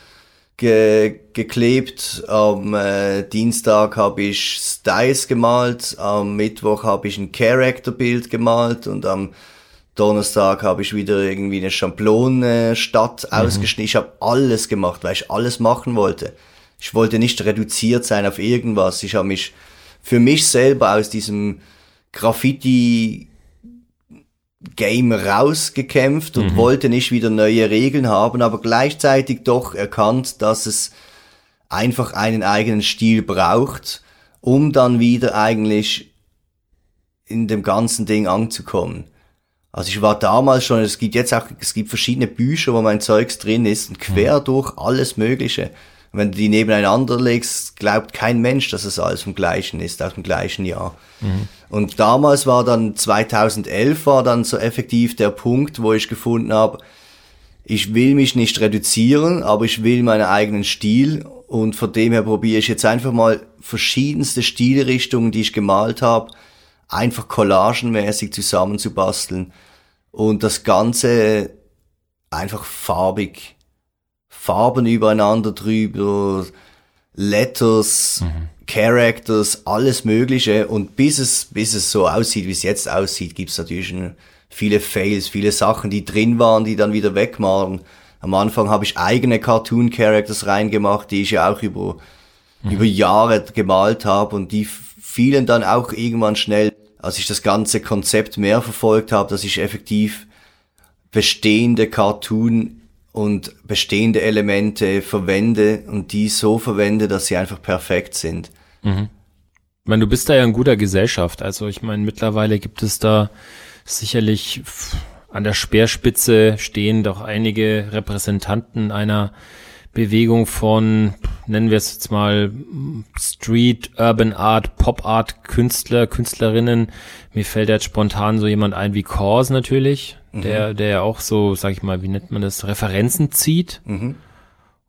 ge geklebt. Am äh, Dienstag habe ich Styles gemalt. Am Mittwoch habe ich ein Character-Bild gemalt und am Donnerstag habe ich wieder irgendwie eine Schablone-Stadt mhm. ausgeschnitten. Ich habe alles gemacht, weil ich alles machen wollte. Ich wollte nicht reduziert sein auf irgendwas. Ich habe mich für mich selber aus diesem Graffiti Game rausgekämpft und mhm. wollte nicht wieder neue Regeln haben, aber gleichzeitig doch erkannt, dass es einfach einen eigenen Stil braucht, um dann wieder eigentlich in dem ganzen Ding anzukommen. Also ich war damals schon, es gibt jetzt auch, es gibt verschiedene Bücher, wo mein Zeugs drin ist und quer mhm. durch alles Mögliche. Und wenn du die nebeneinander legst, glaubt kein Mensch, dass es alles vom gleichen ist, aus dem gleichen Jahr. Mhm. Und damals war dann 2011 war dann so effektiv der Punkt, wo ich gefunden habe, ich will mich nicht reduzieren, aber ich will meinen eigenen Stil und von dem her probiere ich jetzt einfach mal verschiedenste Stilrichtungen, die ich gemalt habe, einfach collagenmäßig zusammenzubasteln und das Ganze einfach farbig. Farben übereinander drüber, Letters, mhm. Characters, alles Mögliche. Und bis es, bis es so aussieht, wie es jetzt aussieht, gibt's natürlich viele Fails, viele Sachen, die drin waren, die dann wieder wegmachen. Am Anfang habe ich eigene Cartoon-Characters reingemacht, die ich ja auch über, mhm. über Jahre gemalt habe und die fielen dann auch irgendwann schnell, als ich das ganze Konzept mehr verfolgt habe, dass ich effektiv bestehende Cartoon und bestehende Elemente verwende und die so verwende, dass sie einfach perfekt sind. Mhm. Ich meine, du bist da ja in guter Gesellschaft. Also ich meine, mittlerweile gibt es da sicherlich an der Speerspitze stehen doch einige Repräsentanten einer Bewegung von, nennen wir es jetzt mal, Street, Urban Art, Pop Art Künstler, Künstlerinnen. Mir fällt jetzt spontan so jemand ein wie Kors natürlich, mhm. der, der ja auch so, sag ich mal, wie nennt man das, Referenzen zieht. Mhm.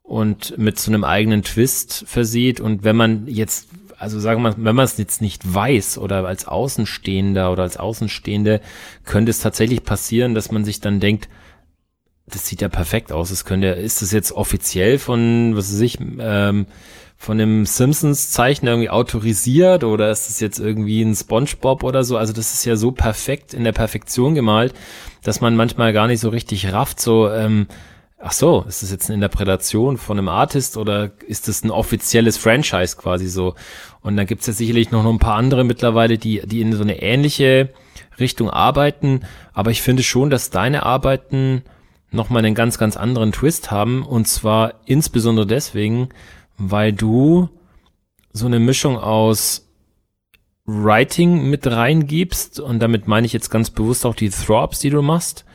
Und mit so einem eigenen Twist versieht. Und wenn man jetzt also sagen wir, wenn man es jetzt nicht weiß oder als Außenstehender oder als Außenstehende, könnte es tatsächlich passieren, dass man sich dann denkt, das sieht ja perfekt aus. Das könnte, ist das jetzt offiziell von, was weiß ich, ähm, von dem Simpsons-Zeichner irgendwie autorisiert oder ist das jetzt irgendwie ein SpongeBob oder so? Also das ist ja so perfekt in der Perfektion gemalt, dass man manchmal gar nicht so richtig rafft, so, ähm, ach so, ist das jetzt eine Interpretation von einem Artist oder ist das ein offizielles Franchise quasi so? Und dann gibt's ja sicherlich noch, noch ein paar andere mittlerweile, die, die in so eine ähnliche Richtung arbeiten. Aber ich finde schon, dass deine Arbeiten nochmal einen ganz, ganz anderen Twist haben. Und zwar insbesondere deswegen, weil du so eine Mischung aus Writing mit reingibst. Und damit meine ich jetzt ganz bewusst auch die Throbs, die du machst.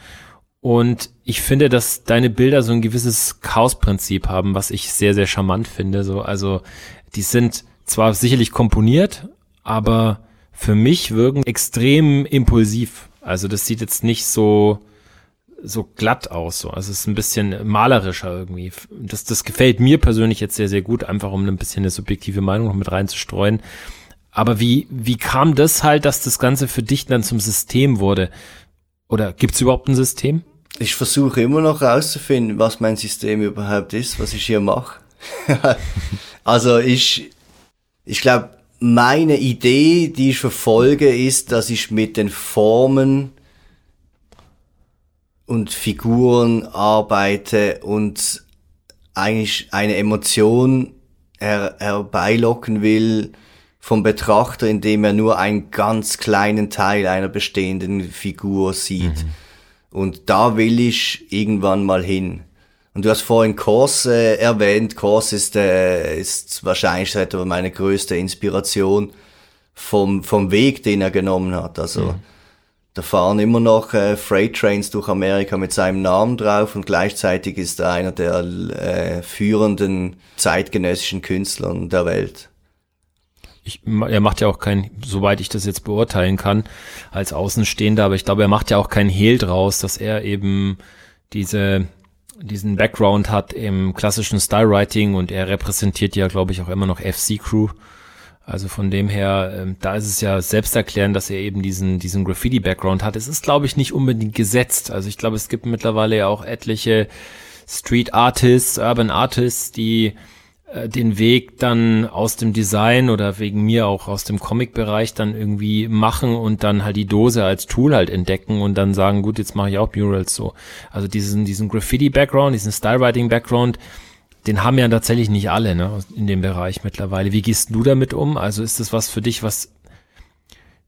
Und ich finde, dass deine Bilder so ein gewisses Chaos-Prinzip haben, was ich sehr, sehr charmant finde. So, also, die sind zwar sicherlich komponiert, aber für mich wirken extrem impulsiv. Also, das sieht jetzt nicht so, so glatt aus. So. Also es ist ein bisschen malerischer irgendwie. Das, das gefällt mir persönlich jetzt sehr, sehr gut, einfach um ein bisschen eine subjektive Meinung noch mit reinzustreuen. Aber wie, wie kam das halt, dass das Ganze für dich dann zum System wurde? Oder gibt's überhaupt ein System? Ich versuche immer noch herauszufinden, was mein System überhaupt ist, was ich hier mache. also ich, ich glaube, meine Idee, die ich verfolge, ist, dass ich mit den Formen und Figuren arbeite und eigentlich eine Emotion her herbeilocken will vom Betrachter, indem er nur einen ganz kleinen Teil einer bestehenden Figur sieht. Mhm. Und da will ich irgendwann mal hin. Und du hast vorhin Kors äh, erwähnt. Kors ist, äh, ist wahrscheinlich etwa meine größte Inspiration vom, vom Weg, den er genommen hat. Also, mhm. Da fahren immer noch äh, Freight Trains durch Amerika mit seinem Namen drauf und gleichzeitig ist er einer der äh, führenden zeitgenössischen Künstler der Welt. Ich, er macht ja auch kein, soweit ich das jetzt beurteilen kann, als Außenstehender, aber ich glaube, er macht ja auch kein Hehl draus, dass er eben diese diesen Background hat im klassischen Stylewriting und er repräsentiert ja, glaube ich, auch immer noch FC Crew. Also von dem her, ähm, da ist es ja selbsterklärend, dass er eben diesen, diesen Graffiti-Background hat. Es ist, glaube ich, nicht unbedingt gesetzt. Also ich glaube, es gibt mittlerweile ja auch etliche Street Artists, Urban Artists, die äh, den Weg dann aus dem Design oder wegen mir auch aus dem Comic-Bereich dann irgendwie machen und dann halt die Dose als Tool halt entdecken und dann sagen, gut, jetzt mache ich auch Murals so. Also diesen, diesen Graffiti-Background, diesen Stylewriting-Background, den haben ja tatsächlich nicht alle ne, in dem Bereich mittlerweile. Wie gehst du damit um? Also ist das was für dich, was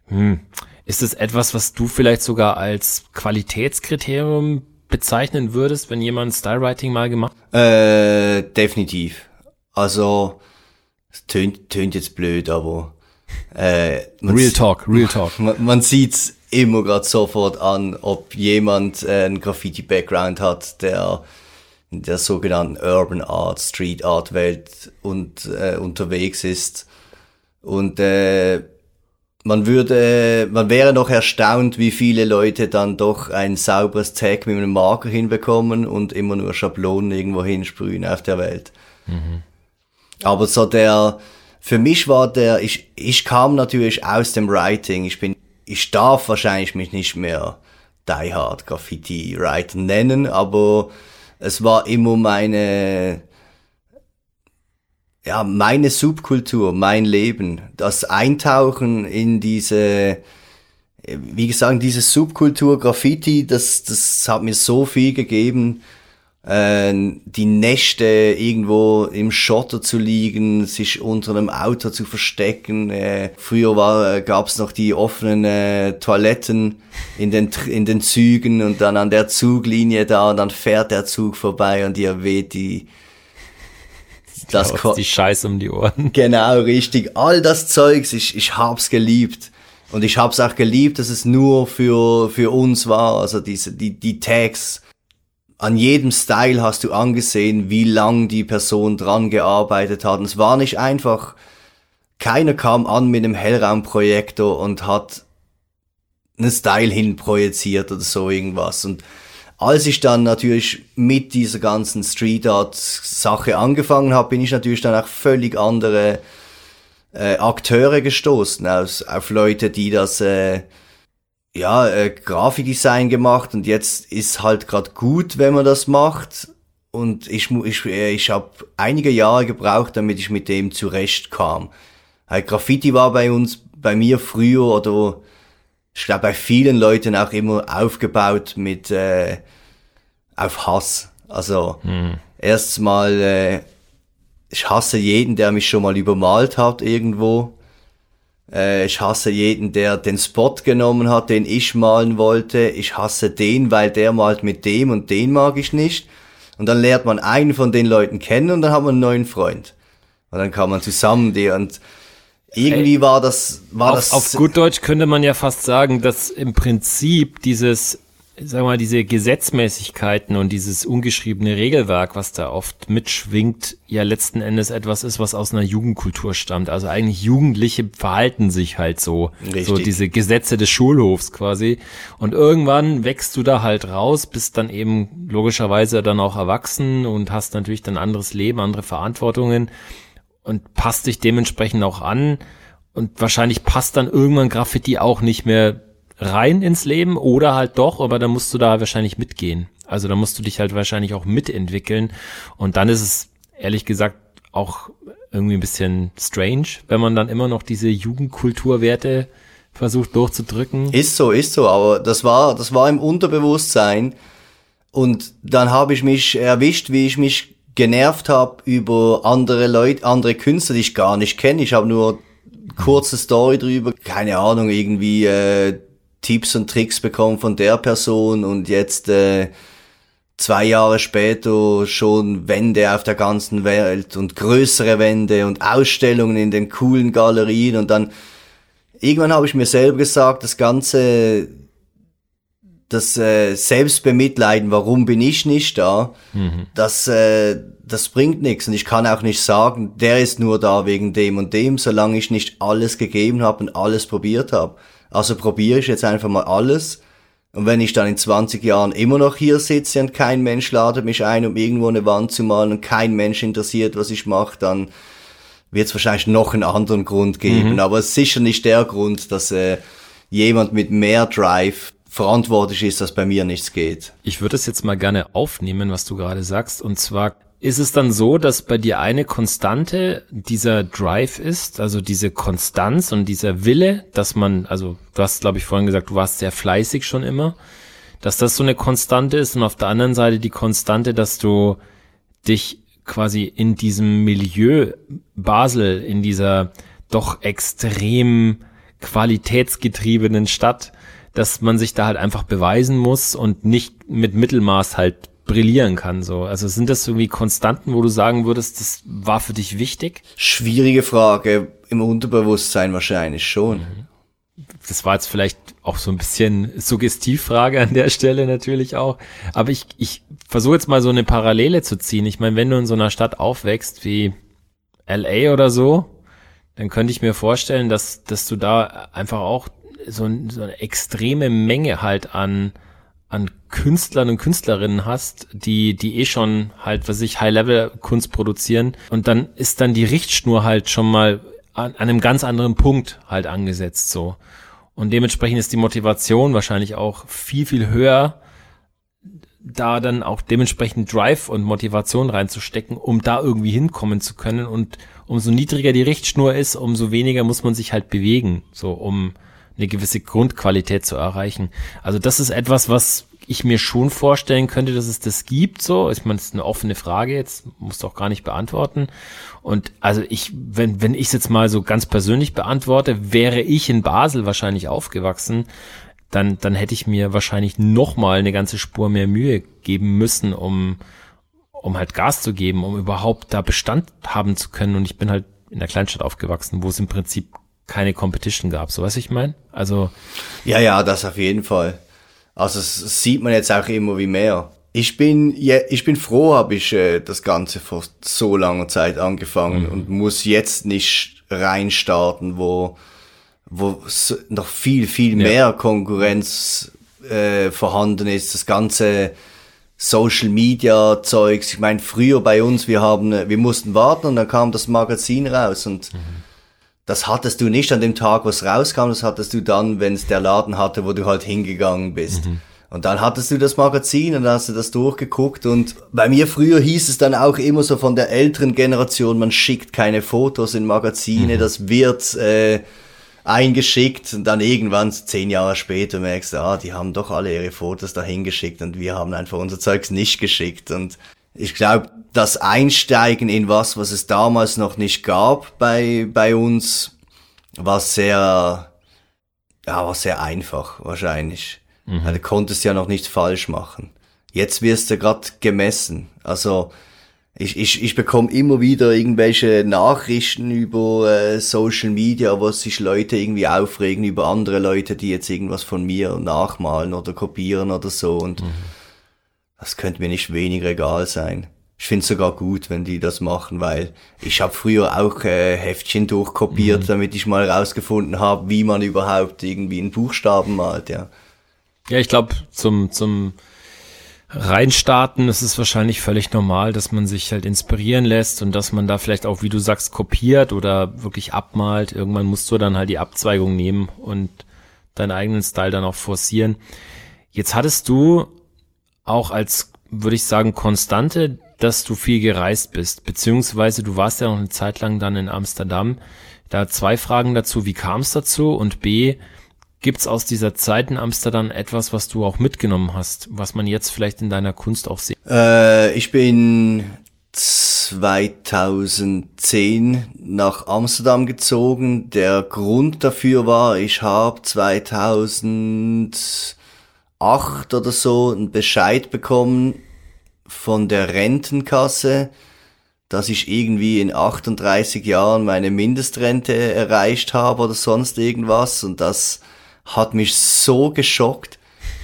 hm, ist das etwas, was du vielleicht sogar als Qualitätskriterium bezeichnen würdest, wenn jemand Stylewriting mal gemacht? Äh, definitiv. Also, es tönt, tönt jetzt blöd, aber äh, Real Talk, Real Talk. Man, man sieht's immer gerade sofort an, ob jemand äh, einen Graffiti-Background hat, der in der sogenannten Urban Art, Street Art Welt und äh, unterwegs ist. Und äh, man würde, man wäre noch erstaunt, wie viele Leute dann doch ein sauberes Tag mit einem Marker hinbekommen und immer nur Schablonen irgendwo hinsprühen auf der Welt. Mhm. Aber so der, für mich war der, ich, ich kam natürlich aus dem Writing. Ich bin, ich darf wahrscheinlich mich nicht mehr Die Hard Graffiti Writer nennen, aber es war immer meine, ja, meine Subkultur, mein Leben. Das Eintauchen in diese, wie gesagt, diese Subkultur Graffiti, das, das hat mir so viel gegeben äh, die Nächte irgendwo im Schotter zu liegen, sich unter einem Auto zu verstecken. Äh, früher war, äh, gab's noch die offenen äh, Toiletten in den, in den Zügen und dann an der Zuglinie da und dann fährt der Zug vorbei und ihr weht die das die Scheiße um die Ohren. Genau, richtig. All das Zeugs, ich, ich hab's geliebt. Und ich hab's auch geliebt, dass es nur für, für uns war. Also diese, die, die Tags, an jedem Style hast du angesehen, wie lang die Person dran gearbeitet hat. Und es war nicht einfach, keiner kam an mit einem Hellraumprojektor und hat einen Style hinprojiziert oder so irgendwas. Und als ich dann natürlich mit dieser ganzen Street Art Sache angefangen habe, bin ich natürlich dann auch völlig andere äh, Akteure gestoßen, aus, auf Leute, die das äh, ja, äh, Grafikdesign gemacht und jetzt ist halt gerade gut, wenn man das macht. Und ich, ich, äh, ich habe einige Jahre gebraucht, damit ich mit dem zurechtkam. Halt, Graffiti war bei uns, bei mir früher oder ich glaube bei vielen Leuten auch immer aufgebaut mit äh, auf Hass. Also hm. erstmal, äh, ich hasse jeden, der mich schon mal übermalt hat irgendwo. Äh, ich hasse jeden, der den Spot genommen hat, den ich malen wollte. Ich hasse den, weil der malt mit dem und den mag ich nicht. Und dann lernt man einen von den Leuten kennen und dann hat man einen neuen Freund. Und dann kann man zusammen die und irgendwie war das, war auf, das. Auf gut Deutsch könnte man ja fast sagen, dass im Prinzip dieses sag mal, diese Gesetzmäßigkeiten und dieses ungeschriebene Regelwerk, was da oft mitschwingt, ja letzten Endes etwas ist, was aus einer Jugendkultur stammt. Also eigentlich Jugendliche verhalten sich halt so. Richtig. So diese Gesetze des Schulhofs quasi. Und irgendwann wächst du da halt raus, bist dann eben logischerweise dann auch erwachsen und hast natürlich dann anderes Leben, andere Verantwortungen und passt dich dementsprechend auch an. Und wahrscheinlich passt dann irgendwann Graffiti auch nicht mehr rein ins Leben oder halt doch, aber dann musst du da wahrscheinlich mitgehen. Also da musst du dich halt wahrscheinlich auch mitentwickeln und dann ist es ehrlich gesagt auch irgendwie ein bisschen strange, wenn man dann immer noch diese Jugendkulturwerte versucht durchzudrücken. Ist so, ist so, aber das war, das war im Unterbewusstsein und dann habe ich mich erwischt, wie ich mich genervt habe über andere Leute, andere Künstler, die ich gar nicht kenne. Ich habe nur kurze Story drüber, keine Ahnung, irgendwie äh, Tipps und Tricks bekommen von der Person und jetzt äh, zwei Jahre später schon Wände auf der ganzen Welt und größere Wände und Ausstellungen in den coolen Galerien und dann irgendwann habe ich mir selber gesagt, das ganze das äh, Selbstbemitleiden, warum bin ich nicht da, mhm. das, äh, das bringt nichts. Und ich kann auch nicht sagen, der ist nur da wegen dem und dem, solange ich nicht alles gegeben habe und alles probiert habe. Also probiere ich jetzt einfach mal alles. Und wenn ich dann in 20 Jahren immer noch hier sitze und kein Mensch ladet mich ein, um irgendwo eine Wand zu malen und kein Mensch interessiert, was ich mache, dann wird es wahrscheinlich noch einen anderen Grund geben. Mhm. Aber es ist sicher nicht der Grund, dass äh, jemand mit mehr Drive verantwortlich ist, dass bei mir nichts geht. Ich würde es jetzt mal gerne aufnehmen, was du gerade sagst. Und zwar ist es dann so, dass bei dir eine Konstante dieser Drive ist, also diese Konstanz und dieser Wille, dass man, also du hast, glaube ich, vorhin gesagt, du warst sehr fleißig schon immer, dass das so eine Konstante ist und auf der anderen Seite die Konstante, dass du dich quasi in diesem Milieu Basel, in dieser doch extrem qualitätsgetriebenen Stadt, dass man sich da halt einfach beweisen muss und nicht mit Mittelmaß halt brillieren kann. So, also sind das irgendwie Konstanten, wo du sagen würdest, das war für dich wichtig? Schwierige Frage. Im Unterbewusstsein wahrscheinlich schon. Mhm. Das war jetzt vielleicht auch so ein bisschen Suggestivfrage an der Stelle natürlich auch. Aber ich, ich versuche jetzt mal so eine Parallele zu ziehen. Ich meine, wenn du in so einer Stadt aufwächst wie LA oder so, dann könnte ich mir vorstellen, dass, dass du da einfach auch so, so eine extreme Menge halt an, an Künstlern und Künstlerinnen hast, die, die eh schon halt, was ich, High-Level-Kunst produzieren. Und dann ist dann die Richtschnur halt schon mal an, an einem ganz anderen Punkt halt angesetzt, so. Und dementsprechend ist die Motivation wahrscheinlich auch viel, viel höher, da dann auch dementsprechend Drive und Motivation reinzustecken, um da irgendwie hinkommen zu können. Und umso niedriger die Richtschnur ist, umso weniger muss man sich halt bewegen, so um, eine gewisse Grundqualität zu erreichen. Also das ist etwas, was ich mir schon vorstellen könnte, dass es das gibt, so. Ich meine, das ist eine offene Frage jetzt, musst du gar nicht beantworten. Und also ich, wenn, wenn ich es jetzt mal so ganz persönlich beantworte, wäre ich in Basel wahrscheinlich aufgewachsen, dann, dann hätte ich mir wahrscheinlich noch mal eine ganze Spur mehr Mühe geben müssen, um, um halt Gas zu geben, um überhaupt da Bestand haben zu können. Und ich bin halt in der Kleinstadt aufgewachsen, wo es im Prinzip keine Competition gab. So was ich meine? Also. Ja, ja, das auf jeden Fall. Also das sieht man jetzt auch immer wie mehr. Ich bin, ja, ich bin froh, habe ich äh, das Ganze vor so langer Zeit angefangen mhm. und muss jetzt nicht reinstarten, wo, wo noch viel, viel ja. mehr Konkurrenz äh, vorhanden ist. Das ganze Social Media Zeugs. Ich meine, früher bei uns, wir haben, wir mussten warten und dann kam das Magazin raus und mhm das hattest du nicht an dem Tag, wo es rauskam, das hattest du dann, wenn es der Laden hatte, wo du halt hingegangen bist. Mhm. Und dann hattest du das Magazin und dann hast du das durchgeguckt und bei mir früher hieß es dann auch immer so von der älteren Generation, man schickt keine Fotos in Magazine, mhm. das wird äh, eingeschickt und dann irgendwann zehn Jahre später merkst du, ah, die haben doch alle ihre Fotos dahin geschickt und wir haben einfach unser Zeugs nicht geschickt und ich glaube, das Einsteigen in was, was es damals noch nicht gab bei, bei uns, war sehr, ja, war sehr einfach, wahrscheinlich. Mhm. Also, du konntest ja noch nichts falsch machen. Jetzt wirst du gerade gemessen. Also, ich, ich, ich bekomme immer wieder irgendwelche Nachrichten über äh, Social Media, wo sich Leute irgendwie aufregen über andere Leute, die jetzt irgendwas von mir nachmalen oder kopieren oder so. Und mhm. das könnte mir nicht weniger egal sein. Ich finde es sogar gut, wenn die das machen, weil ich habe früher auch äh, Heftchen durchkopiert, mhm. damit ich mal rausgefunden habe, wie man überhaupt irgendwie einen Buchstaben malt, ja. Ja, ich glaube, zum, zum Reinstarten ist es wahrscheinlich völlig normal, dass man sich halt inspirieren lässt und dass man da vielleicht auch, wie du sagst, kopiert oder wirklich abmalt. Irgendwann musst du dann halt die Abzweigung nehmen und deinen eigenen Style dann auch forcieren. Jetzt hattest du auch als, würde ich sagen, Konstante dass du viel gereist bist, beziehungsweise du warst ja noch eine Zeit lang dann in Amsterdam. Da zwei Fragen dazu, wie kam es dazu? Und B, gibt's aus dieser Zeit in Amsterdam etwas, was du auch mitgenommen hast, was man jetzt vielleicht in deiner Kunst auch sieht? Äh, ich bin 2010 nach Amsterdam gezogen. Der Grund dafür war, ich habe 2008 oder so einen Bescheid bekommen von der Rentenkasse, dass ich irgendwie in 38 Jahren meine Mindestrente erreicht habe oder sonst irgendwas. Und das hat mich so geschockt,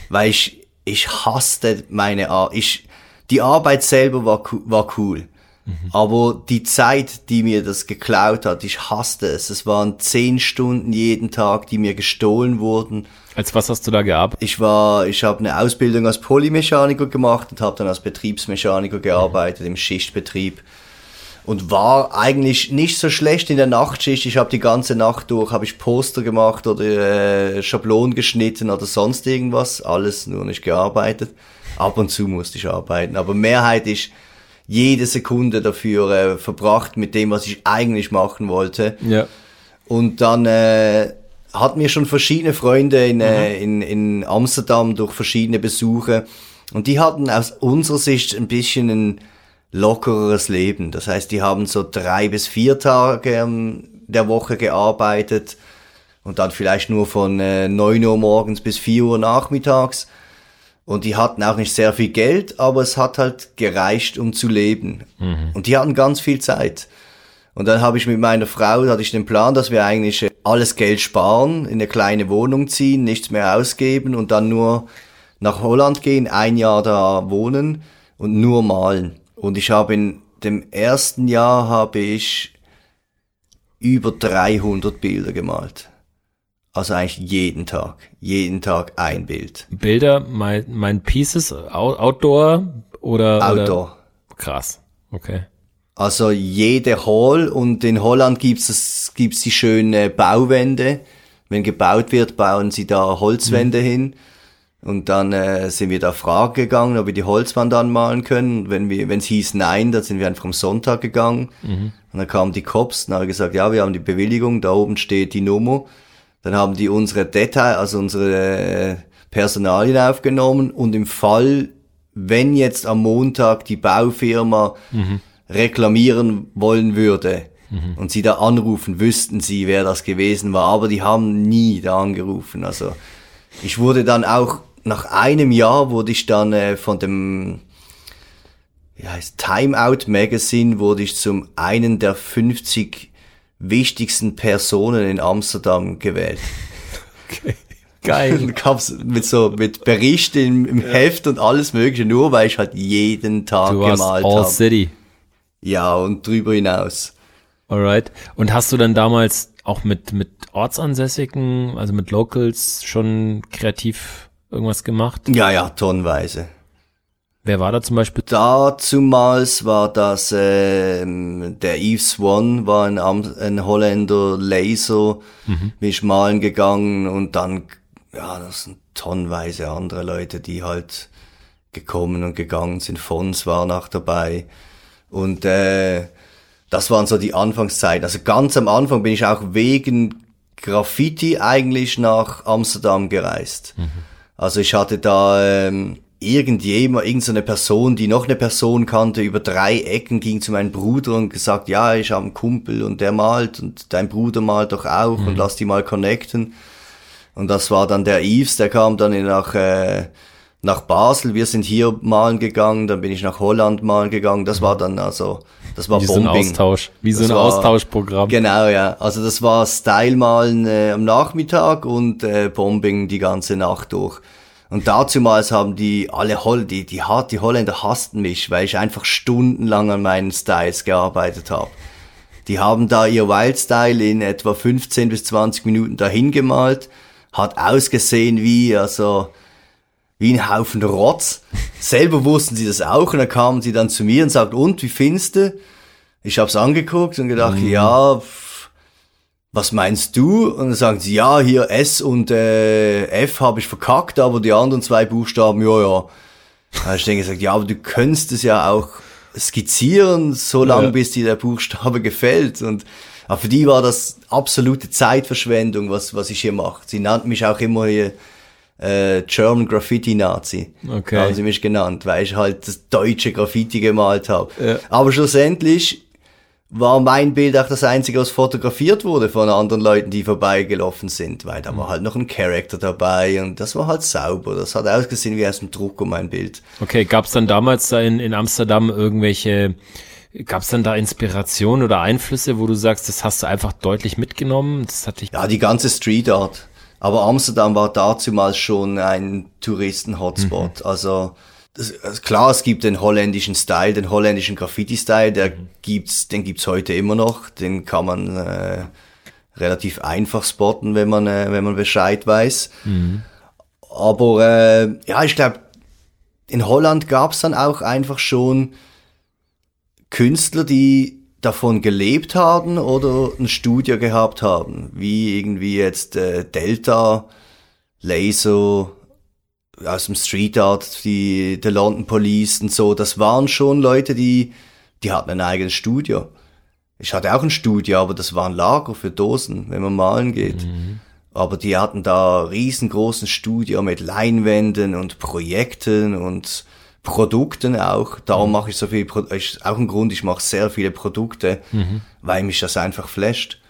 weil ich, ich hasste meine Arbeit. Ich, die Arbeit selber war, war cool. Mhm. Aber die Zeit, die mir das geklaut hat, ich hasste es. Es waren zehn Stunden jeden Tag, die mir gestohlen wurden. Als was hast du da gearbeitet? Ich war, ich habe eine Ausbildung als Polymechaniker gemacht und habe dann als Betriebsmechaniker gearbeitet mhm. im Schichtbetrieb und war eigentlich nicht so schlecht in der Nachtschicht. Ich habe die ganze Nacht durch, habe ich Poster gemacht oder äh, Schablonen geschnitten oder sonst irgendwas. Alles nur nicht gearbeitet. Ab und zu musste ich arbeiten, aber Mehrheit ist jede Sekunde dafür äh, verbracht mit dem, was ich eigentlich machen wollte. Ja. Und dann äh, hat mir schon verschiedene Freunde in, äh, mhm. in, in Amsterdam durch verschiedene Besuche und die hatten aus unserer Sicht ein bisschen ein lockeres Leben. Das heißt, die haben so drei bis vier Tage ähm, der Woche gearbeitet und dann vielleicht nur von äh, 9 Uhr morgens bis 4 Uhr nachmittags. Und die hatten auch nicht sehr viel Geld, aber es hat halt gereicht, um zu leben. Mhm. Und die hatten ganz viel Zeit. Und dann habe ich mit meiner Frau, hatte ich den Plan, dass wir eigentlich äh, alles Geld sparen, in eine kleine Wohnung ziehen, nichts mehr ausgeben und dann nur nach Holland gehen, ein Jahr da wohnen und nur malen. Und ich habe in dem ersten Jahr habe ich über 300 Bilder gemalt. Also eigentlich jeden Tag. Jeden Tag ein Bild. Bilder, mein, mein Pieces, Outdoor oder? Outdoor. Oder? Krass. Okay. Also jede Hall und in Holland gibt's es, gibt's die schöne Bauwände. Wenn gebaut wird, bauen sie da Holzwände mhm. hin. Und dann äh, sind wir da Fragen gegangen, ob wir die Holzwand anmalen können. Wenn wir, wenn es hieß nein, dann sind wir einfach am Sonntag gegangen. Mhm. Und dann kamen die Cops, dann haben gesagt, ja, wir haben die Bewilligung, da oben steht die Nummer. Dann haben die unsere Detail, also unsere äh, Personalien aufgenommen und im Fall, wenn jetzt am Montag die Baufirma mhm. Reklamieren wollen würde mhm. und sie da anrufen, wüssten sie, wer das gewesen war, aber die haben nie da angerufen. Also ich wurde dann auch nach einem Jahr wurde ich dann äh, von dem wie heißt Time Out Magazine wurde ich zum einen der 50 wichtigsten Personen in Amsterdam gewählt. Okay. Geil. Gab's mit so mit Berichten im, im ja. Heft und alles mögliche, nur weil ich halt jeden Tag du gemalt habe. All hab. City. Ja, und drüber hinaus. Alright. Und hast du dann damals auch mit, mit Ortsansässigen, also mit Locals schon kreativ irgendwas gemacht? Ja, ja, tonnenweise. Wer war da zum Beispiel? Dazumals war das ähm, der Yves Swan, war ein, ein Holländer Laser, mhm. bin ich malen gegangen und dann, ja, das sind tonnenweise andere Leute, die halt gekommen und gegangen sind. Fons war noch dabei und äh, das waren so die Anfangszeit. Also ganz am Anfang bin ich auch wegen Graffiti eigentlich nach Amsterdam gereist. Mhm. Also ich hatte da ähm, irgendjemand, irgendeine Person, die noch eine Person kannte, über drei Ecken ging zu meinem Bruder und gesagt, ja, ich habe einen Kumpel und der malt und dein Bruder malt doch auch mhm. und lass die mal connecten. Und das war dann der Yves, der kam dann nach, äh, nach Basel. Wir sind hier malen gegangen, dann bin ich nach Holland malen gegangen. Das war dann also, das war Wie Bombing. so ein Austausch, wie das so ein war, Austauschprogramm. Genau, ja. Also das war Style malen äh, am Nachmittag und äh, Bombing die ganze Nacht durch. Und dazumals haben die alle Holl, die, die, die Holländer hassten mich, weil ich einfach stundenlang an meinen Styles gearbeitet habe. Die haben da ihr Wildstyle in etwa 15 bis 20 Minuten dahin gemalt, hat ausgesehen wie, also, wie ein Haufen Rotz. Selber wussten sie das auch und dann kamen sie dann zu mir und sagten, und, wie findest du? Ich hab's angeguckt und gedacht, mhm. ja, was meinst du? Und dann sagen sie, ja, hier S und äh, F habe ich verkackt, aber die anderen zwei Buchstaben, ja, ja. Da habe ich dann gesagt, ja, aber du könntest es ja auch skizzieren, so lange, ja. bis dir der Buchstabe gefällt. Und aber für die war das absolute Zeitverschwendung, was, was ich hier mache. Sie nannten mich auch immer hier äh, German Graffiti Nazi. Okay. Haben sie mich genannt, weil ich halt das deutsche Graffiti gemalt habe. Ja. Aber schlussendlich war mein Bild auch das einzige, was fotografiert wurde von anderen Leuten, die vorbeigelaufen sind, weil da war halt noch ein Charakter dabei und das war halt sauber. Das hat ausgesehen wie aus dem Druck um mein Bild. Okay, gab's dann damals da in, in Amsterdam irgendwelche, gab's dann da Inspiration oder Einflüsse, wo du sagst, das hast du einfach deutlich mitgenommen? Das hat dich Ja, die ganze Street Art. Aber Amsterdam war dazumals schon ein Touristen-Hotspot. Also das, also klar, es gibt den holländischen Style, den holländischen Graffiti-Style, der gibt's, den gibt's heute immer noch. Den kann man äh, relativ einfach spotten, wenn man äh, wenn man Bescheid weiß. Aber äh, ja, ich glaube, in Holland gab's dann auch einfach schon Künstler, die davon gelebt haben oder ein Studio gehabt haben, wie irgendwie jetzt äh, Delta, Laser, aus dem Street Art, die der London Police und so, das waren schon Leute, die die hatten ein eigenes Studio. Ich hatte auch ein Studio, aber das war ein Lager für Dosen, wenn man malen geht. Aber die hatten da riesengroßen Studio mit Leinwänden und Projekten und Produkten auch. Darum mache ich so viel, Pro ist auch ein Grund, ich mache sehr viele Produkte, weil mich das einfach flasht.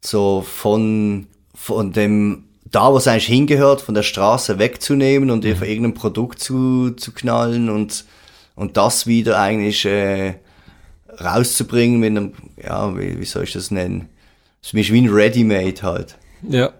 So von, von dem, da wo es eigentlich hingehört, von der Straße wegzunehmen und auf irgendein Produkt zu, zu knallen und, und das wieder eigentlich äh, rauszubringen mit einem, ja, wie, wie soll ich das nennen? Das ist wie ein Ready-Made halt. Ja.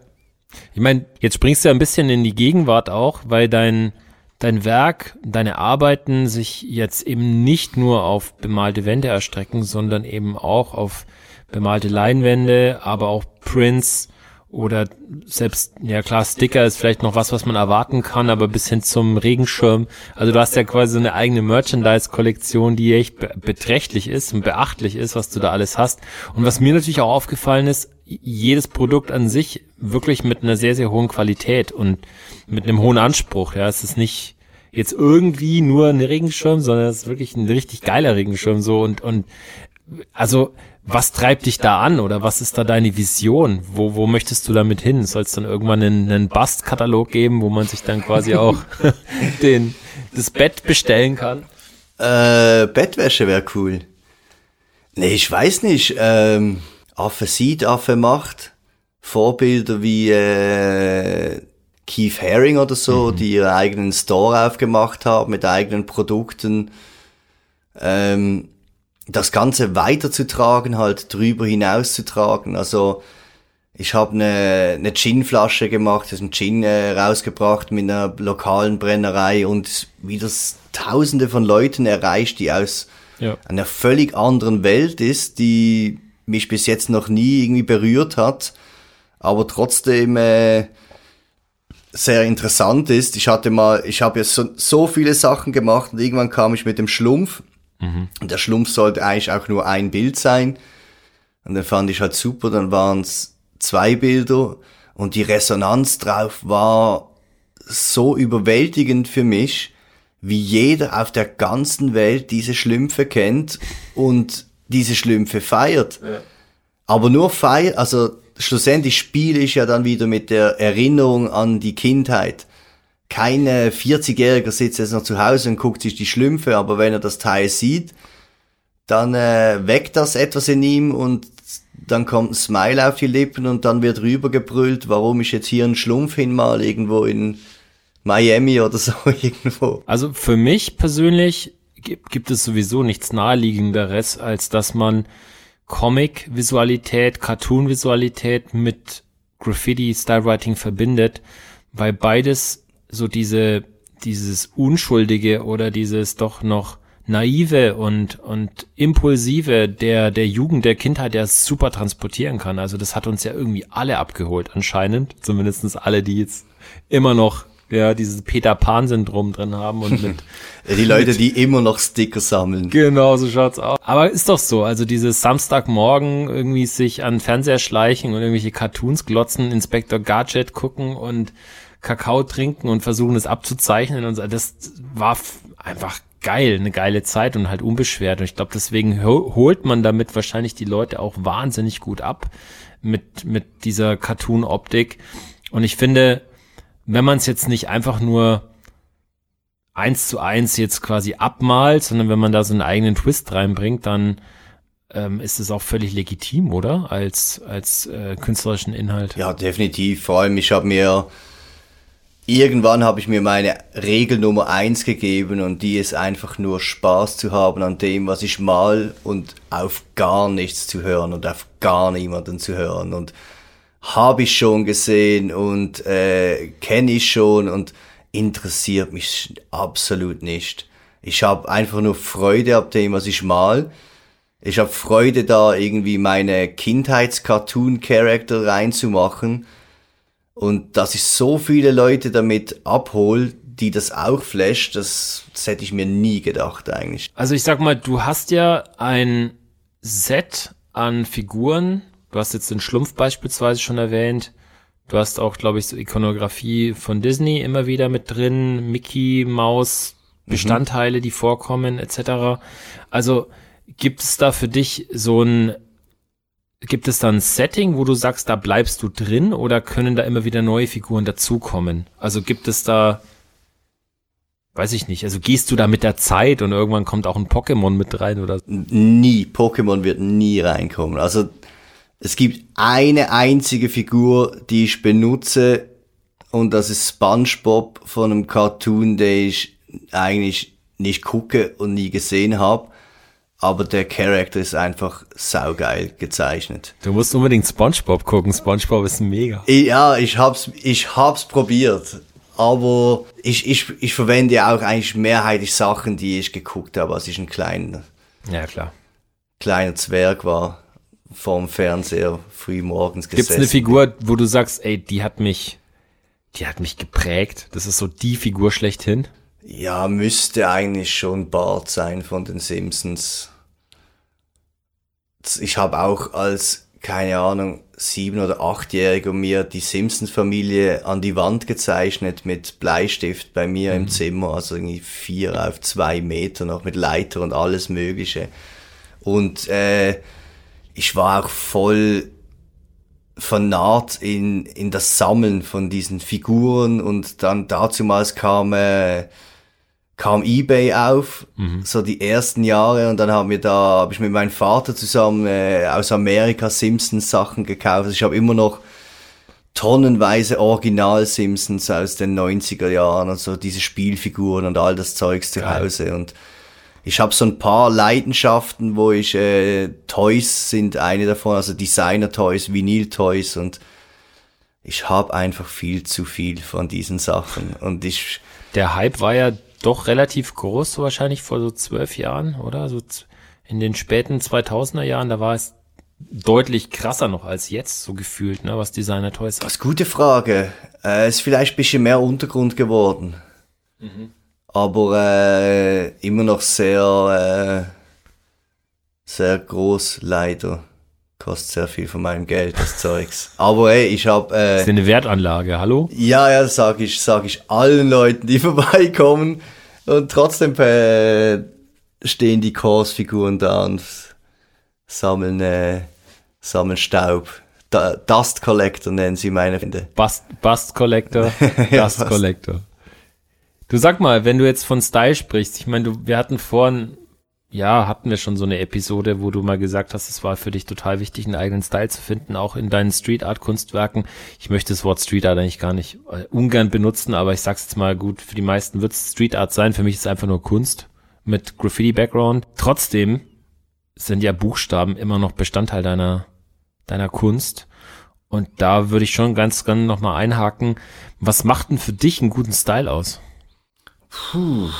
Ich meine, jetzt springst du ja ein bisschen in die Gegenwart auch, weil dein, dein Werk, deine Arbeiten sich jetzt eben nicht nur auf bemalte Wände erstrecken, sondern eben auch auf bemalte Leinwände, aber auch Prints oder selbst, ja klar, Sticker ist vielleicht noch was, was man erwarten kann, aber bis hin zum Regenschirm. Also du hast ja quasi so eine eigene Merchandise-Kollektion, die echt be beträchtlich ist und beachtlich ist, was du da alles hast. Und was mir natürlich auch aufgefallen ist, jedes Produkt an sich wirklich mit einer sehr, sehr hohen Qualität und mit einem hohen Anspruch. Ja, es ist nicht jetzt irgendwie nur ein Regenschirm, sondern es ist wirklich ein richtig geiler Regenschirm so und, und, also, was treibt dich da an oder was ist da deine Vision? Wo, wo möchtest du damit hin? Soll es dann irgendwann einen, einen Bust-Katalog geben, wo man sich dann quasi auch den, das Bett bestellen kann? Äh, Bettwäsche wäre cool. Nee, ich weiß nicht. Ähm, Affe sieht, Affe macht. Vorbilder wie äh, Keith Haring oder so, die ihren eigenen Store aufgemacht haben mit eigenen Produkten. Ähm, das Ganze weiterzutragen, halt drüber hinauszutragen. Also ich habe eine, eine Ginflasche gemacht, also einen Gin äh, rausgebracht mit einer lokalen Brennerei und wie das Tausende von Leuten erreicht, die aus Ja. einer völlig anderen Welt ist, die mich bis jetzt noch nie irgendwie berührt hat, aber trotzdem äh, sehr interessant ist. Ich hatte mal, ich habe jetzt so, so viele Sachen gemacht und irgendwann kam ich mit dem Schlumpf. Und der Schlumpf sollte eigentlich auch nur ein Bild sein. Und dann fand ich halt super, dann waren es zwei Bilder und die Resonanz drauf war so überwältigend für mich, wie jeder auf der ganzen Welt diese Schlümpfe kennt und diese Schlümpfe feiert. Aber nur feiert, also schlussendlich spiele ich ja dann wieder mit der Erinnerung an die Kindheit. Kein äh, 40-Jähriger sitzt jetzt noch zu Hause und guckt sich die Schlümpfe, aber wenn er das Teil sieht, dann äh, weckt das etwas in ihm und dann kommt ein Smile auf die Lippen und dann wird rübergebrüllt, warum ich jetzt hier einen Schlumpf hinmal irgendwo in Miami oder so irgendwo. Also für mich persönlich gibt, gibt es sowieso nichts naheliegenderes, als dass man Comic-Visualität, Cartoon-Visualität mit Graffiti-Stylewriting verbindet, weil beides so diese, dieses Unschuldige oder dieses doch noch naive und, und impulsive der, der Jugend, der Kindheit ja super transportieren kann. Also das hat uns ja irgendwie alle abgeholt anscheinend. Zumindestens alle, die jetzt immer noch ja, dieses Peter Pan-Syndrom drin haben und mit Die Leute, die immer noch Sticker sammeln. Genau, so schaut's aus. Aber ist doch so, also dieses Samstagmorgen irgendwie sich an Fernseher schleichen und irgendwelche Cartoons glotzen, Inspector Gadget gucken und Kakao trinken und versuchen es abzuzeichnen und so, das war einfach geil, eine geile Zeit und halt unbeschwert. Und ich glaube, deswegen ho holt man damit wahrscheinlich die Leute auch wahnsinnig gut ab mit, mit dieser Cartoon-Optik. Und ich finde, wenn man es jetzt nicht einfach nur eins zu eins jetzt quasi abmalt, sondern wenn man da so einen eigenen Twist reinbringt, dann ähm, ist es auch völlig legitim, oder? Als, als äh, künstlerischen Inhalt. Ja, definitiv. Vor allem, ich habe mir irgendwann habe ich mir meine Regel Nummer eins gegeben und die ist einfach nur Spaß zu haben an dem, was ich mal und auf gar nichts zu hören und auf gar niemanden zu hören und habe ich schon gesehen und äh, kenne ich schon und interessiert mich absolut nicht. Ich habe einfach nur Freude ab dem, was ich mal. Ich habe Freude da irgendwie meine Kindheits-Cartoon-Charakter reinzumachen und dass ich so viele Leute damit abhole, die das auch flasht, das, das hätte ich mir nie gedacht eigentlich. Also ich sag mal, du hast ja ein Set an Figuren. Du hast jetzt den Schlumpf beispielsweise schon erwähnt. Du hast auch, glaube ich, so Ikonografie von Disney immer wieder mit drin, Mickey, Maus, mhm. Bestandteile, mhm. die vorkommen, etc. Also gibt es da für dich so ein Gibt es da ein Setting, wo du sagst, da bleibst du drin oder können da immer wieder neue Figuren dazukommen? Also gibt es da, weiß ich nicht, also gehst du da mit der Zeit und irgendwann kommt auch ein Pokémon mit rein oder? Nie, Pokémon wird nie reinkommen. Also es gibt eine einzige Figur, die ich benutze und das ist SpongeBob von einem Cartoon, den ich eigentlich nicht gucke und nie gesehen habe aber der Charakter ist einfach saugeil gezeichnet. Du musst unbedingt SpongeBob gucken. SpongeBob ist mega. Ja, ich hab's, ich hab's probiert. Aber ich, ich, ich verwende auch eigentlich mehrheitlich Sachen, die ich geguckt habe, als ich ein kleiner, ja, klar. kleiner Zwerg war, vorm Fernseher früh morgens gesessen. Gibt's eine Figur, wo du sagst, ey, die hat mich, die hat mich geprägt. Das ist so die Figur schlechthin. Ja, müsste eigentlich schon Bart sein von den Simpsons. Ich habe auch als, keine Ahnung, sieben- oder achtjähriger mir die Simpsons-Familie an die Wand gezeichnet mit Bleistift bei mir mhm. im Zimmer, also irgendwie vier auf zwei Meter noch mit Leiter und alles Mögliche. Und äh, ich war auch voll vernarrt in, in das Sammeln von diesen Figuren und dann dazumals kam äh, kam eBay auf, mhm. so die ersten Jahre und dann haben wir da, habe ich mit meinem Vater zusammen äh, aus Amerika Simpsons Sachen gekauft. Also ich habe immer noch tonnenweise Original Simpsons aus den 90er Jahren, also diese Spielfiguren und all das Zeugs zu. Hause und ich habe so ein paar Leidenschaften, wo ich äh, Toys sind eine davon, also Designer Toys, Vinyl Toys und ich habe einfach viel zu viel von diesen Sachen und ich der Hype war ja doch relativ groß, so wahrscheinlich vor so zwölf Jahren, oder? So in den späten 2000er Jahren, da war es deutlich krasser noch als jetzt, so gefühlt, ne, was Designer Toys Das ist gute Frage. Äh, ist vielleicht ein bisschen mehr Untergrund geworden. Mhm. Aber äh, immer noch sehr, äh, sehr groß, leider. Kostet sehr viel von meinem Geld, das Zeugs. Aber ey, ich hab... Äh, das ist eine Wertanlage, hallo? Ja, ja, sag ich, sag ich allen Leuten, die vorbeikommen. Und trotzdem äh, stehen die Kurs-Figuren da und sammeln, äh, sammeln Staub. Da, Dust Collector nennen sie meine Finde. Bust, Bust Collector, Dust Collector. Du sag mal, wenn du jetzt von Style sprichst, ich meine, wir hatten vorhin ja, hatten wir schon so eine Episode, wo du mal gesagt hast, es war für dich total wichtig, einen eigenen Style zu finden, auch in deinen Street Art Kunstwerken. Ich möchte das Wort Street Art eigentlich gar nicht äh, ungern benutzen, aber ich sag's jetzt mal gut, für die meisten wird es Street Art sein. Für mich ist es einfach nur Kunst mit Graffiti Background. Trotzdem sind ja Buchstaben immer noch Bestandteil deiner, deiner Kunst. Und da würde ich schon ganz gerne nochmal einhaken. Was macht denn für dich einen guten Style aus? Puh.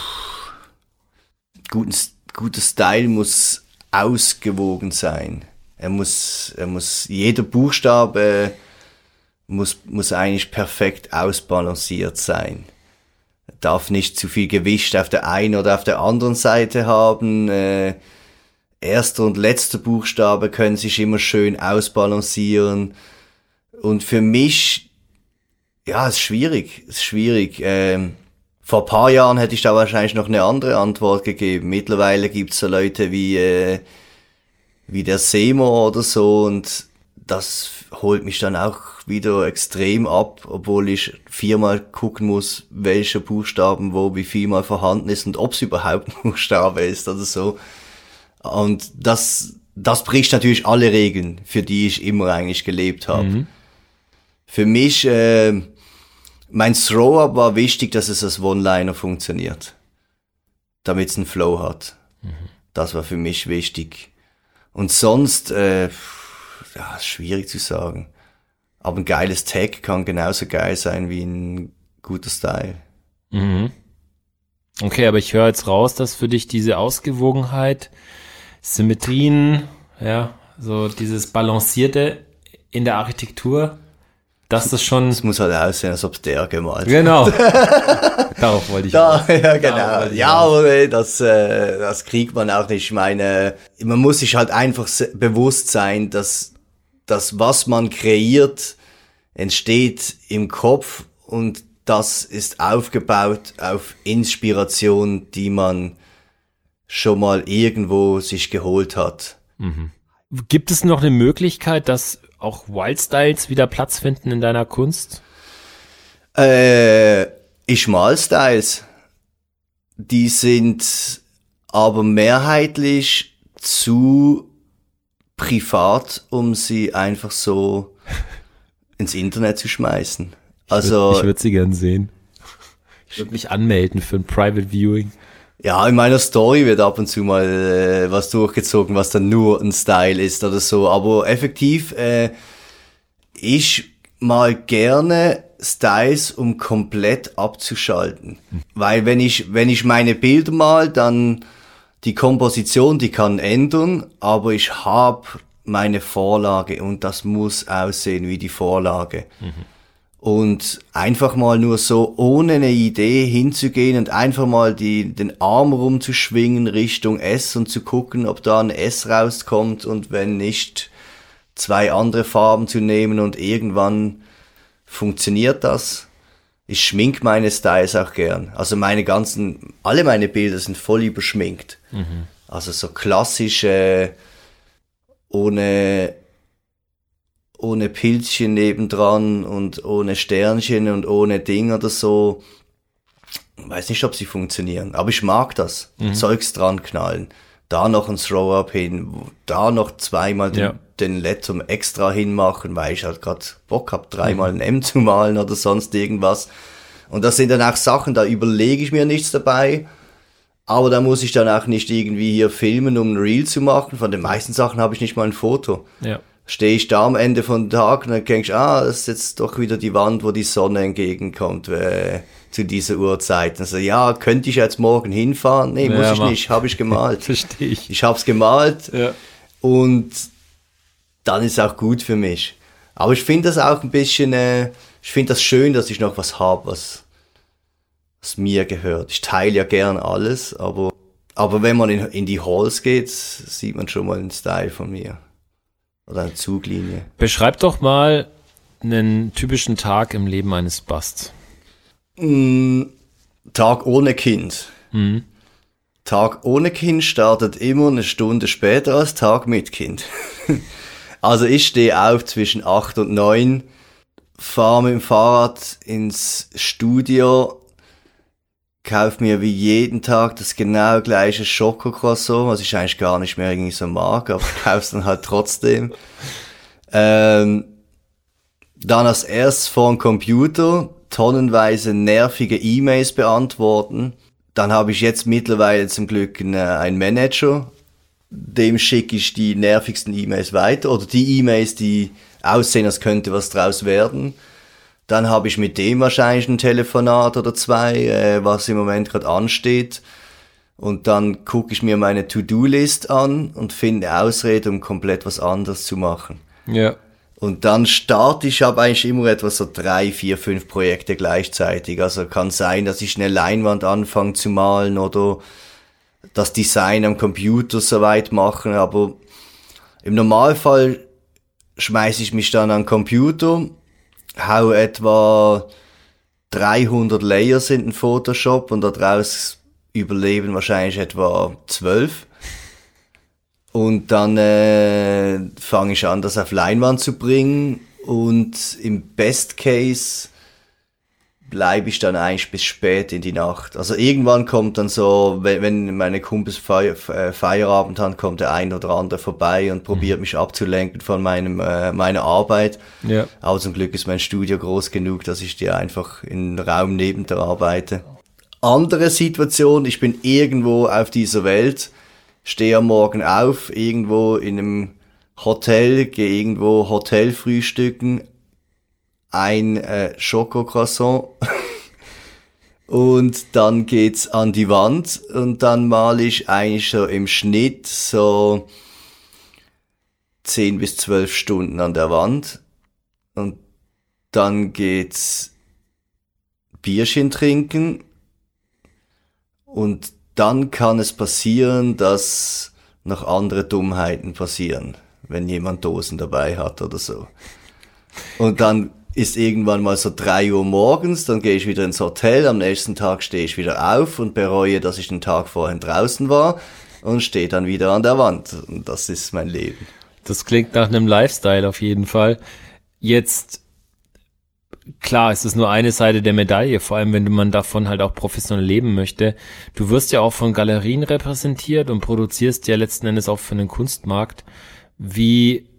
Guten guter Style muss ausgewogen sein. Er muss, er muss, jeder Buchstabe muss, muss eigentlich perfekt ausbalanciert sein. Er darf nicht zu viel Gewicht auf der einen oder auf der anderen Seite haben. Äh, erster und letzter Buchstabe können sich immer schön ausbalancieren. Und für mich, ja, ist schwierig, ist schwierig. Ähm, vor paar Jahren hätte ich da wahrscheinlich noch eine andere Antwort gegeben. Mittlerweile gibt's so Leute wie, äh, wie der Seymour oder so und das holt mich dann auch wieder extrem ab, obwohl ich viermal gucken muss, welche Buchstaben wo wie viel mal vorhanden ist und ob es überhaupt ein Buchstabe ist oder so. Und das, das bricht natürlich alle Regeln, für die ich immer eigentlich gelebt habe. Mhm. Für mich, äh, mein Throw-Up war wichtig, dass es als One-Liner funktioniert. Damit es einen Flow hat. Mhm. Das war für mich wichtig. Und sonst, äh, ja, ist schwierig zu sagen. Aber ein geiles Tag kann genauso geil sein wie ein guter Style. Mhm. Okay, aber ich höre jetzt raus, dass für dich diese Ausgewogenheit, Symmetrien, ja, so dieses Balancierte in der Architektur, dass das schon. Es muss halt aussehen, als ob es der gemalt Genau. Darauf wollte ich da, Ja, genau. Ja, aber das, äh, das kriegt man auch nicht. Ich meine, man muss sich halt einfach bewusst sein, dass das, was man kreiert, entsteht im Kopf und das ist aufgebaut auf Inspiration, die man schon mal irgendwo sich geholt hat. Mhm. Gibt es noch eine Möglichkeit, dass auch Wildstyles wieder Platz finden in deiner Kunst? Äh, ich mal Styles. Die sind aber mehrheitlich zu privat, um sie einfach so ins Internet zu schmeißen. Also ich würde würd sie gern sehen. Ich würde mich anmelden für ein Private Viewing. Ja, in meiner Story wird ab und zu mal äh, was durchgezogen, was dann nur ein Style ist oder so. Aber effektiv, äh, ich mal gerne Styles, um komplett abzuschalten. Hm. Weil wenn ich, wenn ich meine Bilder mal, dann die Komposition, die kann ändern, aber ich habe meine Vorlage und das muss aussehen wie die Vorlage. Mhm. Und einfach mal nur so ohne eine Idee hinzugehen und einfach mal die, den Arm rumzuschwingen Richtung S und zu gucken, ob da ein S rauskommt und wenn nicht, zwei andere Farben zu nehmen und irgendwann funktioniert das. Ich schmink meine Styles auch gern. Also meine ganzen, alle meine Bilder sind voll überschminkt. Mhm. Also so klassische, ohne, ohne Pilzchen nebendran und ohne Sternchen und ohne Ding oder so. Weiß nicht, ob sie funktionieren, aber ich mag das. Mhm. Zeugs dran knallen. Da noch ein Throw-Up hin, da noch zweimal den, ja. den Letum extra hinmachen, weil ich halt grad Bock hab, dreimal mhm. ein M zu malen oder sonst irgendwas. Und das sind dann auch Sachen, da überlege ich mir nichts dabei. Aber da muss ich dann auch nicht irgendwie hier filmen, um ein Reel zu machen. Von den meisten Sachen habe ich nicht mal ein Foto. Ja. Stehe ich da am Ende von Tag und dann denke ich, ah, das ist jetzt doch wieder die Wand, wo die Sonne entgegenkommt äh, zu dieser Uhrzeit. Also ja, könnte ich jetzt morgen hinfahren? Nee, muss ja, ich nicht, habe ich gemalt. Verstehe ich. Ich habe es gemalt ja. und dann ist auch gut für mich. Aber ich finde das auch ein bisschen, äh, ich finde das schön, dass ich noch was habe, was was mir gehört. Ich teile ja gern alles, aber, aber wenn man in, in die Halls geht, sieht man schon mal einen Style von mir. Oder eine Zuglinie. Beschreib doch mal einen typischen Tag im Leben eines Basts. Mm, Tag ohne Kind. Mhm. Tag ohne Kind startet immer eine Stunde später als Tag mit Kind. also ich stehe auf zwischen acht und neun, fahre mit dem Fahrrad ins Studio, kaufe mir wie jeden Tag das genau gleiche Schokocroissant, was ich eigentlich gar nicht mehr irgendwie so mag, aber kauf's dann halt trotzdem. Ähm, dann als erstes vor dem Computer tonnenweise nervige E-Mails beantworten. Dann habe ich jetzt mittlerweile zum Glück einen Manager, dem schicke ich die nervigsten E-Mails weiter oder die E-Mails, die aussehen, als könnte was draus werden. Dann habe ich mit dem wahrscheinlich ein Telefonat oder zwei, äh, was im Moment gerade ansteht. Und dann gucke ich mir meine To-Do-List an und finde Ausrede, um komplett was anderes zu machen. Ja. Und dann starte ich, habe eigentlich immer etwas so drei, vier, fünf Projekte gleichzeitig. Also kann sein, dass ich eine Leinwand anfange zu malen oder das Design am Computer soweit machen. Aber im Normalfall schmeiße ich mich dann an den Computer hau etwa 300 Layers in Photoshop und daraus überleben wahrscheinlich etwa 12. Und dann äh, fange ich an, das auf Leinwand zu bringen. Und im Best Case bleibe ich dann eigentlich bis spät in die Nacht. Also irgendwann kommt dann so, wenn, wenn meine Kumpels Feier, äh, Feierabend haben, kommt der ein oder andere vorbei und probiert mhm. mich abzulenken von meinem äh, meiner Arbeit. Ja. Aber zum Glück ist mein Studio groß genug, dass ich dir einfach in Raum neben der arbeite. Andere Situation, ich bin irgendwo auf dieser Welt, stehe am Morgen auf, irgendwo in einem Hotel, gehe irgendwo Hotel frühstücken, ein äh, Schokocroissant. Und dann geht's an die Wand. Und dann male ich eigentlich so im Schnitt so 10 bis 12 Stunden an der Wand. Und dann geht's Bierchen trinken. Und dann kann es passieren, dass noch andere Dummheiten passieren, wenn jemand Dosen dabei hat oder so. Und dann ist irgendwann mal so drei Uhr morgens, dann gehe ich wieder ins Hotel, am nächsten Tag stehe ich wieder auf und bereue, dass ich den Tag vorher draußen war und stehe dann wieder an der Wand. Und das ist mein Leben. Das klingt nach einem Lifestyle auf jeden Fall. Jetzt, klar, es ist nur eine Seite der Medaille, vor allem wenn man davon halt auch professionell leben möchte. Du wirst ja auch von Galerien repräsentiert und produzierst ja letzten Endes auch für einen Kunstmarkt. Wie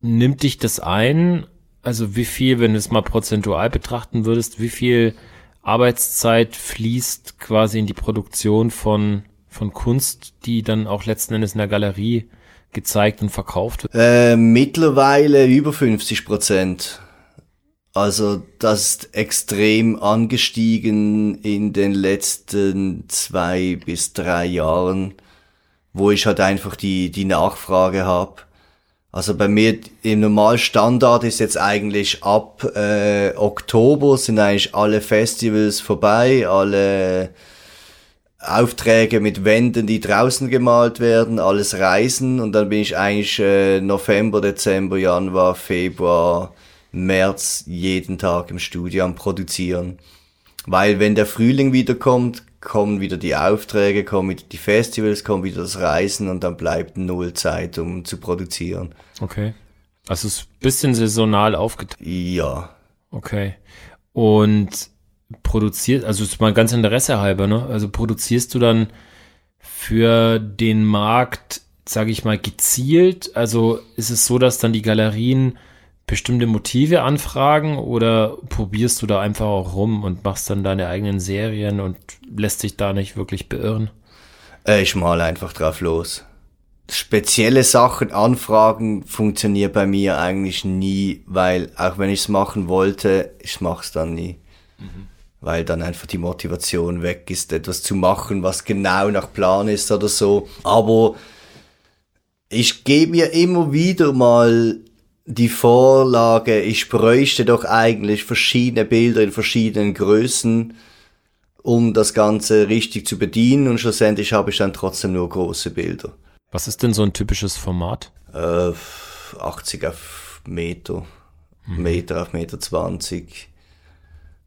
nimmt dich das ein also wie viel, wenn du es mal prozentual betrachten würdest, wie viel Arbeitszeit fließt quasi in die Produktion von, von Kunst, die dann auch letzten Endes in der Galerie gezeigt und verkauft wird? Äh, mittlerweile über 50 Prozent. Also das ist extrem angestiegen in den letzten zwei bis drei Jahren, wo ich halt einfach die, die Nachfrage habe. Also bei mir im Normalstandard ist jetzt eigentlich ab äh, Oktober sind eigentlich alle Festivals vorbei, alle Aufträge mit Wänden, die draußen gemalt werden, alles Reisen und dann bin ich eigentlich äh, November, Dezember, Januar, Februar, März jeden Tag im Studio am Produzieren. Weil wenn der Frühling wiederkommt, kommen wieder die Aufträge, kommen wieder die Festivals, kommt wieder das Reisen und dann bleibt null Zeit, um zu produzieren. Okay. Also es ist ein bisschen saisonal aufgeteilt. Ja. Okay. Und produziert, also ist mal ganz Interesse halber, ne? Also produzierst du dann für den Markt, sage ich mal, gezielt? Also ist es so, dass dann die Galerien bestimmte Motive anfragen oder probierst du da einfach auch rum und machst dann deine eigenen Serien und lässt dich da nicht wirklich beirren? Äh, ich mal einfach drauf los. Spezielle Sachen anfragen funktioniert bei mir eigentlich nie, weil auch wenn ich es machen wollte, ich mach's dann nie. Mhm. Weil dann einfach die Motivation weg ist, etwas zu machen, was genau nach Plan ist oder so. Aber ich gebe mir immer wieder mal die Vorlage, ich bräuchte doch eigentlich verschiedene Bilder in verschiedenen Größen, um das Ganze richtig zu bedienen und schlussendlich habe ich dann trotzdem nur große Bilder. Was ist denn so ein typisches Format? Äh, 80 auf Meter, mhm. Meter auf Meter 20.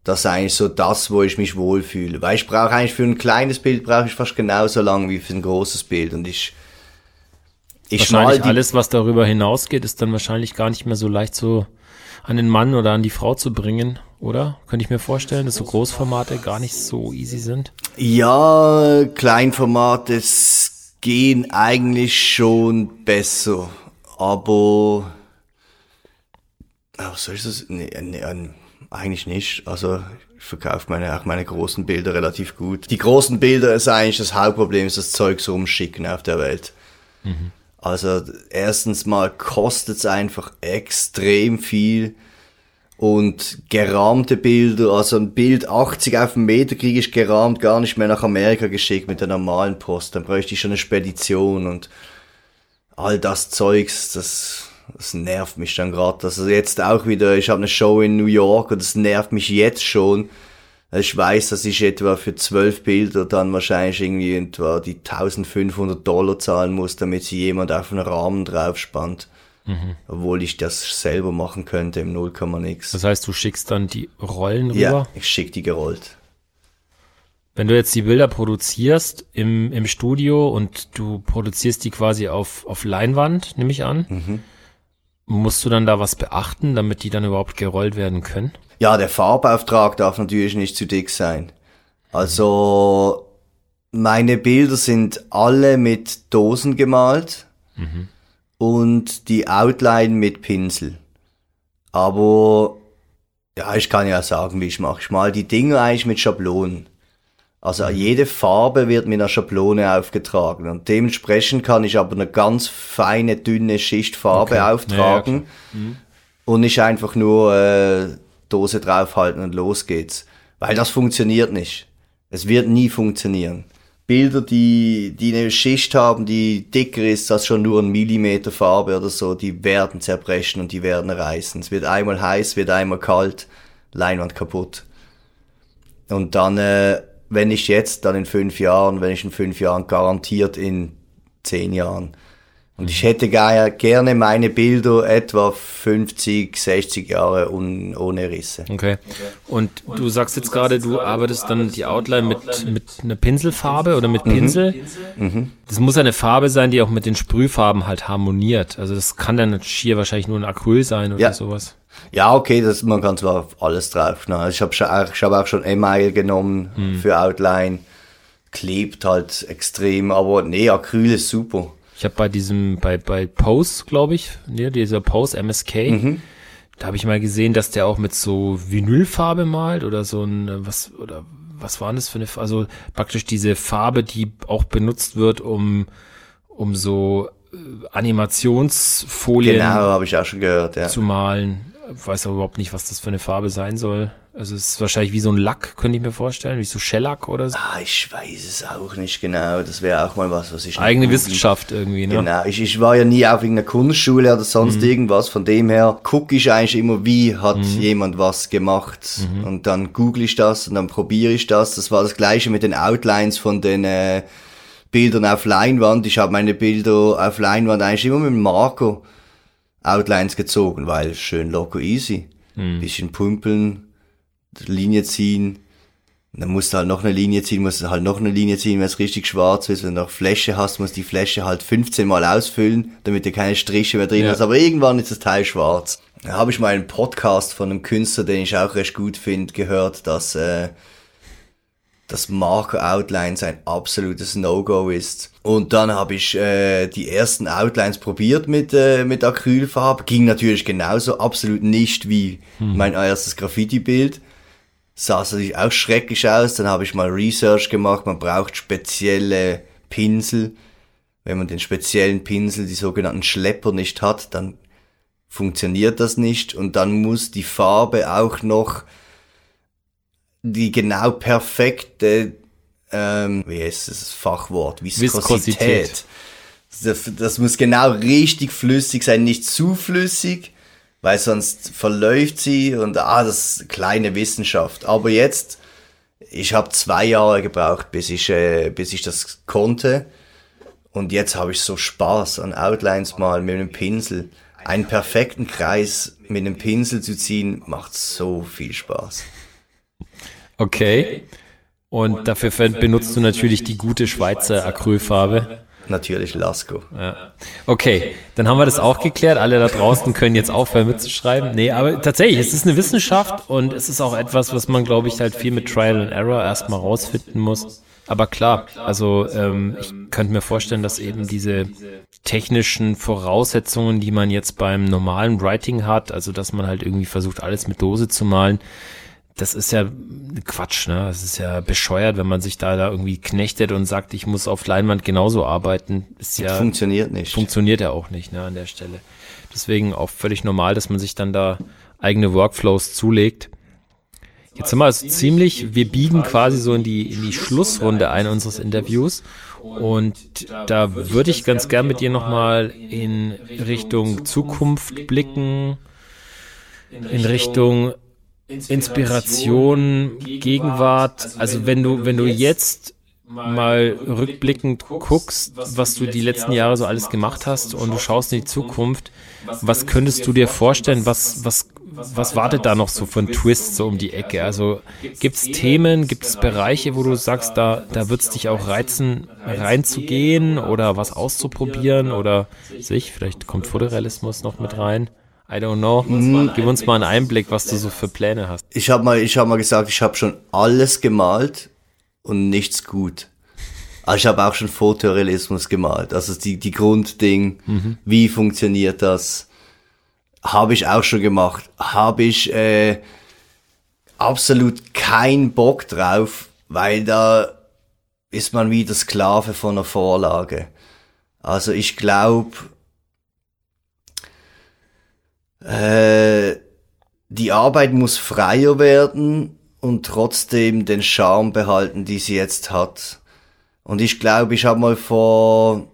Das ist eigentlich so das, wo ich mich wohlfühle. Weil ich brauche eigentlich für ein kleines Bild brauche ich fast genauso lang wie für ein großes Bild und ich ich wahrscheinlich alles, was darüber hinausgeht, ist dann wahrscheinlich gar nicht mehr so leicht so an den Mann oder an die Frau zu bringen, oder? Könnte ich mir vorstellen, dass so Großformate gar nicht so easy sind? Ja, Kleinformate gehen eigentlich schon besser, aber was soll ich das? Nee, nee, eigentlich nicht. Also ich verkaufe meine, auch meine großen Bilder relativ gut. Die großen Bilder ist eigentlich das Hauptproblem, ist das Zeug so rumschicken auf der Welt. Mhm. Also erstens mal kostet es einfach extrem viel und gerahmte Bilder, also ein Bild 80 auf einen Meter kriege ich gerahmt gar nicht mehr nach Amerika geschickt mit der normalen Post. Dann bräuchte ich schon eine Spedition und all das Zeugs, das, das nervt mich dann gerade. Also jetzt auch wieder, ich habe eine Show in New York und das nervt mich jetzt schon ich weiß, dass ich etwa für zwölf Bilder dann wahrscheinlich irgendwie etwa die 1500 Dollar zahlen muss, damit sie jemand auf einen Rahmen draufspannt. Mhm. Obwohl ich das selber machen könnte im 0, nix. Das heißt, du schickst dann die Rollen rüber? Ja, ich schick die gerollt. Wenn du jetzt die Bilder produzierst im, im Studio und du produzierst die quasi auf, auf Leinwand, nehme ich an, Mhm. Musst du dann da was beachten, damit die dann überhaupt gerollt werden können? Ja, der Farbauftrag darf natürlich nicht zu dick sein. Also meine Bilder sind alle mit Dosen gemalt und die Outline mit Pinsel. Aber ja, ich kann ja sagen, wie ich mache. Ich mal die Dinge eigentlich mit Schablonen. Also jede Farbe wird mit einer Schablone aufgetragen und dementsprechend kann ich aber eine ganz feine, dünne Schicht Farbe Okay. Ja, ja, auftragen und nicht einfach nur äh, Dose draufhalten und los geht's. Weil das funktioniert nicht. Es wird nie funktionieren. Bilder, die, die eine Schicht haben, die dicker ist als schon nur ein Millimeter Farbe oder so, die werden zerbrechen und die werden reißen. Es wird einmal heiß, wird einmal kalt, Leinwand kaputt. Und dann, äh, wenn nicht jetzt, dann in fünf Jahren, wenn ich in fünf Jahren, garantiert in zehn Jahren. Und ich hätte ge- gerne meine Bilder etwa 50, 60 Jahre un, ohne Risse. Okay. Und du sagst jetzt gerade, du arbeitest dann die Outline mit, mit einer Pinselfarbe oder mit Pinsel. Das muss eine Farbe sein, die auch mit den Sprühfarben halt harmoniert. Also das kann dann schier wahrscheinlich nur ein Acryl sein oder Ja. sowas. Ja, okay, das, man kann zwar auf alles drauf. Ne? Ich habe auch, ich hab auch schon Email genommen für Outline. Klebt halt extrem, aber nee, Acryl ist super. Ich habe bei diesem, bei, bei Pose, glaube ich, ne, dieser Pose MSK, da habe ich mal gesehen, dass der auch mit so Vinylfarbe malt oder so ein, was, oder was war das für eine, also praktisch diese Farbe, die auch benutzt wird, um, um so äh, Animationsfolien Genau, habe ich auch schon gehört, ja. zu malen. Ich weiß aber überhaupt nicht, was das für eine Farbe sein soll. Also es ist wahrscheinlich wie so ein Lack, könnte ich mir vorstellen, wie so Shellac oder so. Ah, ich weiß es auch nicht genau. Das wäre auch mal was, was ich... Eigene Wissenschaft irgendwie, ne? Genau, ich, ich war ja nie auf irgendeiner Kunstschule oder sonst Mhm. irgendwas. Von dem her gucke ich eigentlich immer, wie hat Mhm. jemand was gemacht. Und dann google ich das und dann probiere ich das. Das war das gleiche mit den Outlines von den äh, Bildern auf Leinwand. Ich habe meine Bilder auf Leinwand eigentlich immer mit Marco Outlines gezogen, weil schön locker easy. Mhm. Bisschen pumpen, Linie ziehen. Dann musst du halt noch eine Linie ziehen, musst du halt noch eine Linie ziehen, wenn es richtig schwarz ist. Wenn du noch Fläche hast, musst du die Fläche halt 15 Mal ausfüllen, damit du keine Striche mehr drin Ja. hast. Aber irgendwann ist das Teil schwarz. Da habe ich mal einen Podcast von einem Künstler, den ich auch recht gut finde, gehört, dass äh, das Marker Outlines ein absolutes No-Go ist. Und dann habe ich äh, die ersten Outlines probiert mit, äh, mit Acrylfarbe. Ging natürlich genauso, absolut nicht wie mein erstes Graffiti-Bild. Sah natürlich auch schrecklich aus. Dann habe ich mal Research gemacht. Man braucht spezielle Pinsel. Wenn man den speziellen Pinsel, die sogenannten Schlepper nicht hat, dann funktioniert das nicht. Und dann muss die Farbe auch noch die genau perfekte, ähm, wie heißt das Fachwort? Viskosität. Viskosität. Das, das muss genau richtig flüssig sein, nicht zu flüssig, weil sonst verläuft sie und ah, das ist kleine Wissenschaft. Aber jetzt, ich habe zwei Jahre gebraucht, bis ich, äh, bis ich das konnte. Und jetzt habe ich so Spaß an Outlines mal mit einem Pinsel. Einen perfekten Kreis mit einem Pinsel zu ziehen, macht so viel Spaß. Okay. Und dafür benutzt du natürlich die gute Schweizer Acrylfarbe. Natürlich Lasco. Okay, dann haben wir das auch geklärt. Alle da draußen können jetzt aufhören mitzuschreiben. Nee, aber tatsächlich, es ist eine Wissenschaft und es ist auch etwas, was man, glaube ich, halt viel mit Trial and Error erstmal rausfinden muss. Aber klar, also ähm, ich könnte mir vorstellen, dass eben diese technischen Voraussetzungen, die man jetzt beim normalen Writing hat, also dass man halt irgendwie versucht, alles mit Dose zu malen, das ist ja Quatsch, ne? Das ist ja bescheuert, wenn man sich da, da irgendwie knechtet und sagt, ich muss auf Leinwand genauso arbeiten. Ist ja, Funktioniert nicht. funktioniert ja auch nicht, ne, an der Stelle. Deswegen auch völlig normal, dass man sich dann da eigene Workflows zulegt. Jetzt sind wir also ziemlich, wir biegen quasi so in die, in die Schlussrunde ein unseres Interviews. Und da würde ich ganz gern mit dir nochmal in Richtung Zukunft blicken, in Richtung Inspiration, Gegenwart. Also wenn du, wenn du jetzt mal rückblickend guckst, was du die letzten Jahre so alles gemacht hast und du schaust in die Zukunft, was könntest du dir vorstellen, was, was was wartet da noch so von Twist so um die Ecke? Also gibt es Themen, gibt es Bereiche, wo du sagst, da, da wird es dich auch reizen, reinzugehen oder was auszuprobieren oder sich, vielleicht kommt Fotorealismus noch mit rein? I don't know. Mhm. Gib uns mal einen Einblick, was du so für Pläne hast. Ich habe mal, ich hab mal gesagt, ich habe schon alles gemalt und nichts gut. Also ich habe auch schon Fotorealismus gemalt. Also die, die Grundding, mhm. wie funktioniert das? Habe ich auch schon gemacht. Habe ich äh, absolut keinen Bock drauf, weil da ist man wieder Sklave von einer Vorlage. Also ich glaube, äh, die Arbeit muss freier werden und trotzdem den Charme behalten, die sie jetzt hat. Und ich glaube, ich habe mal vor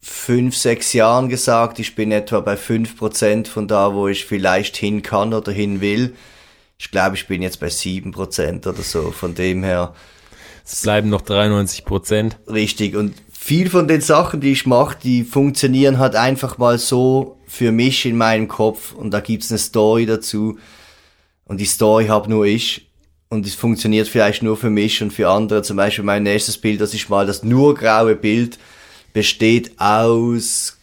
fünf, sechs Jahren gesagt, ich bin etwa bei fünf Prozent von da, wo ich vielleicht hin kann oder hin will. Ich glaube, ich bin jetzt bei sieben Prozent oder so. Von dem her. Es bleiben noch 93 Prozent. Richtig. Und viel von den Sachen, die ich mache, die funktionieren halt einfach mal so für mich in meinem Kopf. Und da gibt's eine Story dazu. Und die Story habe nur ich. Und es funktioniert vielleicht nur für mich und für andere. Zum Beispiel mein nächstes Bild, das ich mal, das nur graue Bild, besteht aus,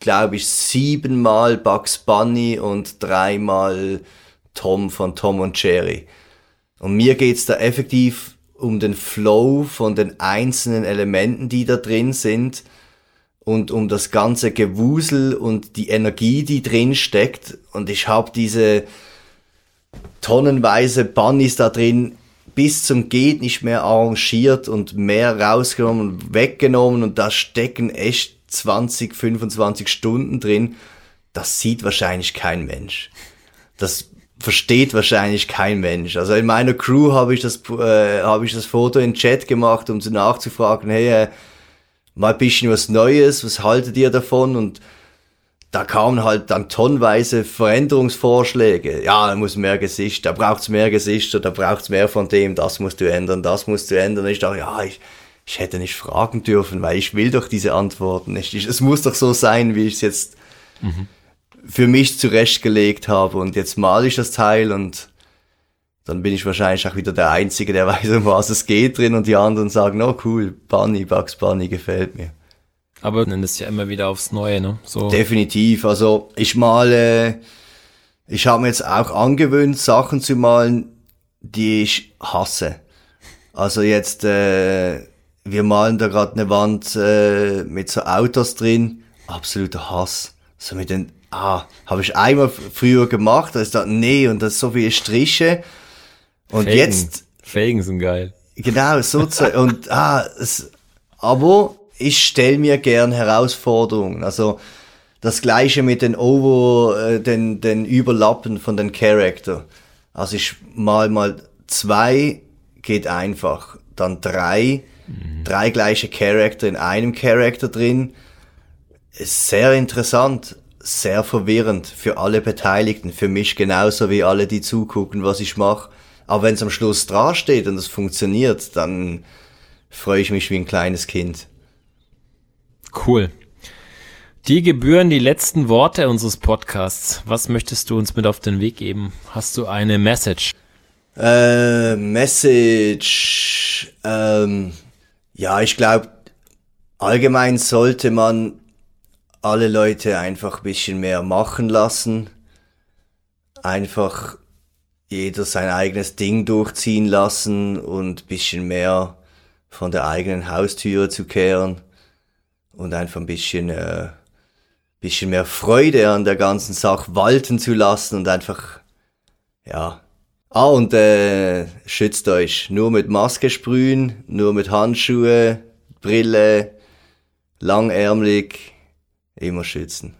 glaube ich, siebenmal Bugs Bunny und dreimal Tom von Tom und Jerry. Und mir geht's da effektiv um den Flow von den einzelnen Elementen, die da drin sind und um das ganze Gewusel und die Energie, die drin steckt. Und ich habe diese tonnenweise Bunnies da drin bis zum geht nicht mehr arrangiert und mehr rausgenommen weggenommen und da stecken echt 20, 25 Stunden drin. Das sieht wahrscheinlich kein Mensch. Das versteht wahrscheinlich kein Mensch. Also in meiner Crew habe ich das äh, habe ich das Foto in Chat gemacht, um sie nachzufragen, hey, äh, mal ein bisschen was Neues, was haltet ihr davon und da kamen halt dann tonnenweise Veränderungsvorschläge. Ja, da muss mehr Gesicht, da braucht's mehr Gesichter, da braucht's mehr von dem, das musst du ändern, das musst du ändern. ich dachte, ja, ich, ich hätte nicht fragen dürfen, weil ich will doch diese Antworten nicht. Ich, es muss doch so sein, wie ich es jetzt mhm. für mich zurechtgelegt habe. Und jetzt male ich das Teil und dann bin ich wahrscheinlich auch wieder der Einzige, der weiß, um was es geht drin und die anderen sagen, oh cool, Bunny, Bugs Bunny gefällt mir. Aber dann ist ja immer wieder aufs Neue, ne? So. Definitiv. Also ich male, ich habe mir jetzt auch angewöhnt, Sachen zu malen, die ich hasse. Also jetzt, äh, wir malen da gerade eine Wand äh, mit so Autos drin, absoluter Hass. So mit den, ah, habe ich einmal früher gemacht, da ist da, nee, und das ist so viele Striche. Und Felgen. jetzt. Felgen sind geil. Genau, so, und ah, es, aber ich stelle mir gern Herausforderungen. Also das gleiche mit den Over, äh, den, den Überlappen von den Charakter. Also ich mal mal zwei geht einfach, dann drei, mhm. drei gleiche Charakter in einem Charakter drin. Ist sehr interessant, sehr verwirrend für alle Beteiligten, für mich genauso wie alle, die zugucken, was ich mache. Aber wenn es am Schluss dran steht und es funktioniert, dann freue ich mich wie ein kleines Kind. Cool. Die gebühren die letzten Worte unseres Podcasts. Was möchtest du uns mit auf den Weg geben? Hast du eine Message? Äh, Message. Ähm, ja, ich glaube, allgemein sollte man alle Leute einfach ein bisschen mehr machen lassen. Einfach jeder sein eigenes Ding durchziehen lassen und bisschen mehr von der eigenen Haustüre zu kehren und einfach ein bisschen, äh, bisschen mehr Freude an der ganzen Sache walten zu lassen und einfach, ja. Ah, und äh, schützt euch. Nur mit Maske sprühen, nur mit Handschuhe, Brille, langärmlich, immer schützen.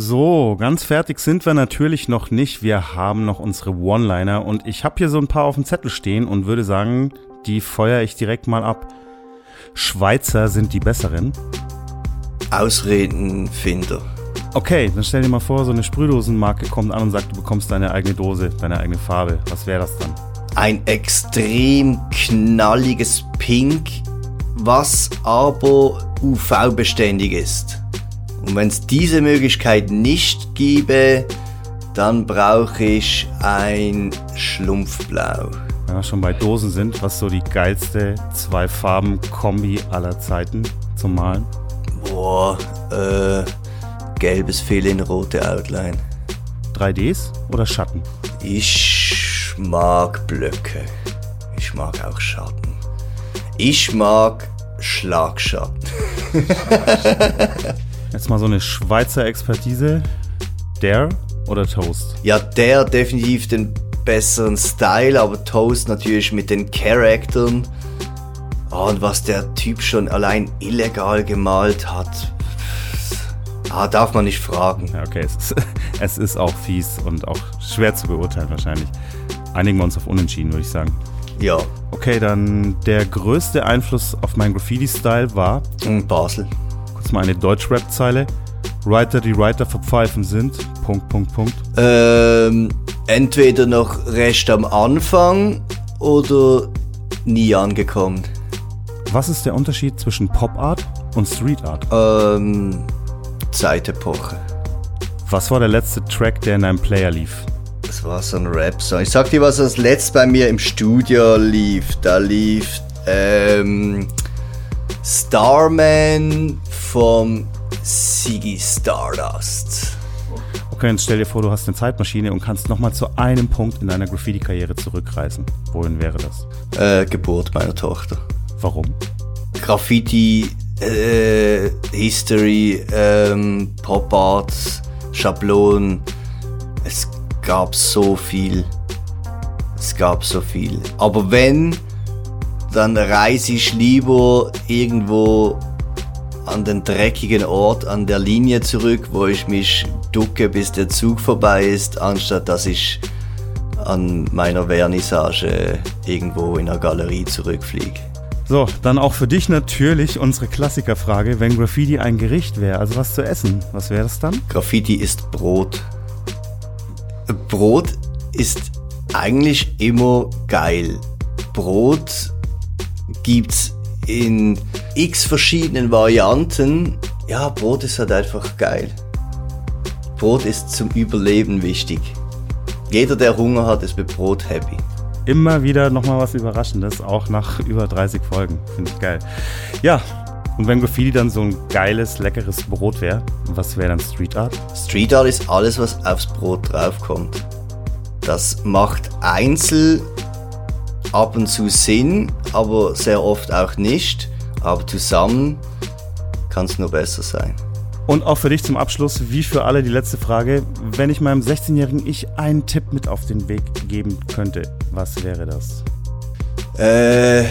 So, ganz fertig sind wir natürlich noch nicht. Wir haben noch unsere One-Liner und ich habe hier so ein paar auf dem Zettel stehen und würde sagen, die feuere ich direkt mal ab. Schweizer sind die besseren. Ausredenfinder. Okay, dann stell dir mal vor, so eine Sprühdosenmarke kommt an und sagt, du bekommst deine eigene Dose, deine eigene Farbe. Was wäre das dann? Ein extrem knalliges Pink, was aber UV-beständig ist. Und wenn es diese Möglichkeit nicht gäbe, dann brauche ich ein Schlumpfblau. Wenn wir schon bei Dosen sind, was so die geilste Zwei-Farben-Kombi aller Zeiten zum Malen? Boah, äh, gelbes Feeling, rote Outline. 3Ds oder Schatten? Ich mag Blöcke. Ich mag auch Schatten. Ich mag Schlagschatten. Jetzt mal so eine Schweizer Expertise. Der oder Toast? Ja, der definitiv den besseren Style, aber Toast natürlich mit den Charakteren. Oh, und was der Typ schon allein illegal gemalt hat. Ah, darf man nicht fragen. Ja, okay, es ist, es ist auch fies und auch schwer zu beurteilen wahrscheinlich. Einigen wir uns auf Unentschieden, würde ich sagen. Ja. Okay, dann der größte Einfluss auf meinen Graffiti-Style war. Basel. Kurz mal eine Deutsch-Rap-Zeile. Writer, die Writer verpfeifen sind. Punkt, Punkt, Punkt. Ähm, entweder noch recht am Anfang oder nie angekommen. Was ist der Unterschied zwischen Pop Art und Street Art? Ähm, Zeitepoche. Was war der letzte Track, der in einem Player lief? Das war so ein Rap-Song. Ich sag dir, was als letzt bei mir im Studio lief. Da lief ähm, Starman vom Siggy Stardust. Okay, jetzt stell dir vor, du hast eine Zeitmaschine und kannst nochmal zu einem Punkt in deiner Graffiti-Karriere zurückreisen. Wohin wäre das? Äh, Geburt meiner Tochter. Warum? Graffiti, äh, History, ähm, Pop Art, Schablonen. Es gab so viel. Es gab so viel. Aber wenn, dann reise ich lieber irgendwo an den dreckigen Ort an der Linie zurück, wo ich mich ducke, bis der Zug vorbei ist, anstatt dass ich an meiner Vernissage irgendwo in der Galerie zurückfliege. So, dann auch für dich natürlich unsere Klassikerfrage, wenn Graffiti ein Gericht wäre, also was zu essen, was wäre das dann? Graffiti ist Brot. Brot ist eigentlich immer geil. Brot gibt's in x verschiedenen Varianten. Ja, Brot ist halt einfach geil. Brot ist zum Überleben wichtig. Jeder, der Hunger hat, ist mit Brot happy. Immer wieder nochmal was Überraschendes, auch nach über 30 Folgen. Finde ich geil. Ja, und wenn Graffiti dann so ein geiles, leckeres Brot wäre, was wäre dann Street Art? Street Art ist alles, was aufs Brot draufkommt. Das macht einzeln ab und zu Sinn, aber sehr oft auch nicht. Aber zusammen kann es nur besser sein. Und auch für dich zum Abschluss, wie für alle die letzte Frage. Wenn ich meinem 16-jährigen Ich einen Tipp mit auf den Weg geben könnte, was wäre das? Äh,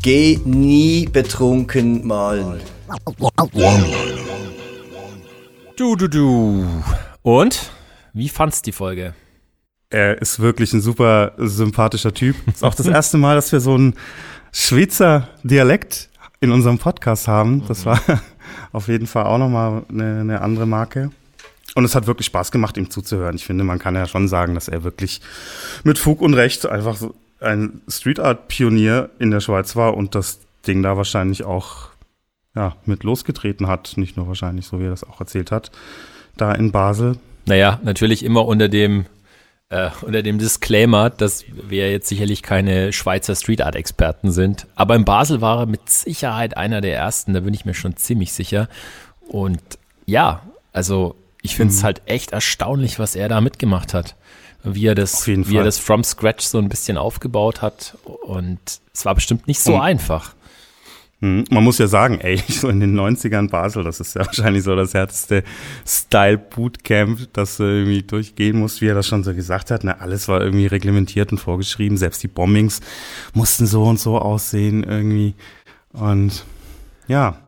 geh nie betrunken malen. Du, du, du. Und? Wie fandst die Folge? Er ist wirklich ein super sympathischer Typ. Ist auch das erste Mal, dass wir so einen Schweizer Dialekt in unserem Podcast haben. Das war auf jeden Fall auch nochmal eine, eine andere Marke. Und es hat wirklich Spaß gemacht, ihm zuzuhören. Ich finde, man kann ja schon sagen, dass er wirklich mit Fug und Recht einfach so ein Street Art Pionier in der Schweiz war und das Ding da wahrscheinlich auch ja, mit losgetreten hat. Nicht nur wahrscheinlich, so wie er das auch erzählt hat, da in Basel. Naja, natürlich immer unter dem, äh, unter dem Disclaimer, dass wir jetzt sicherlich keine Schweizer Street Art Experten sind. Aber in Basel war er mit Sicherheit einer der ersten, da bin ich mir schon ziemlich sicher. Und ja, also ich finde es Mhm. halt echt erstaunlich, was er da mitgemacht hat. Wie er das, wie er Fall. das from scratch so ein bisschen aufgebaut hat. Und es war bestimmt nicht so Und- einfach. Hm, Man muss ja sagen, ey, so in den 90ern Basel, das ist ja wahrscheinlich so das härteste Style-Bootcamp, das du irgendwie durchgehen musst, wie er das schon so gesagt hat. Na, alles war irgendwie reglementiert und vorgeschrieben. Selbst die Bombings mussten so und so aussehen irgendwie. Und ja,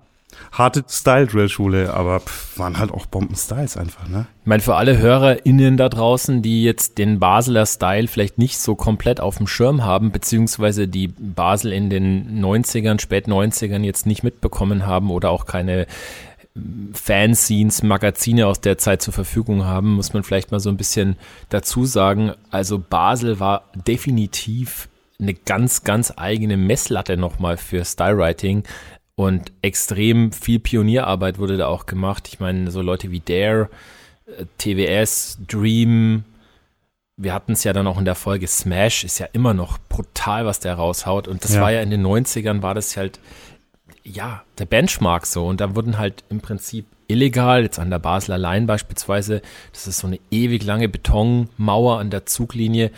harte Style-Drill-Schule, aber pff, waren halt auch Bomben-Styles einfach, ne? Ich meine, für alle HörerInnen da draußen, die jetzt den Basler Style vielleicht nicht so komplett auf dem Schirm haben, beziehungsweise die Basel in den 90ern, spät 90ern jetzt nicht mitbekommen haben oder auch keine ähm, Fanzines, Magazine aus der Zeit zur Verfügung haben, muss man vielleicht mal so ein bisschen dazu sagen. Also Basel war definitiv eine ganz, ganz eigene Messlatte nochmal für Stylewriting. Und extrem viel Pionierarbeit wurde da auch gemacht. Ich meine, so Leute wie Dare, äh, TWS, Dream, wir hatten es ja dann auch in der Folge Smash, ist ja immer noch brutal, was der raushaut. Und das ja. war ja in den 90ern, war das halt, ja, der Benchmark so. Und da wurden halt im Prinzip illegal, jetzt an der Basler Line beispielsweise, das ist so eine ewig lange Betonmauer an der Zuglinie,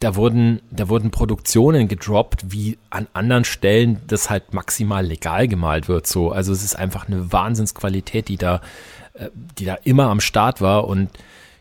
da wurden, da wurden Produktionen gedroppt, wie an anderen Stellen das halt maximal legal gemalt wird. So, also es ist einfach eine Wahnsinnsqualität, die da, äh, die da immer am Start war. Und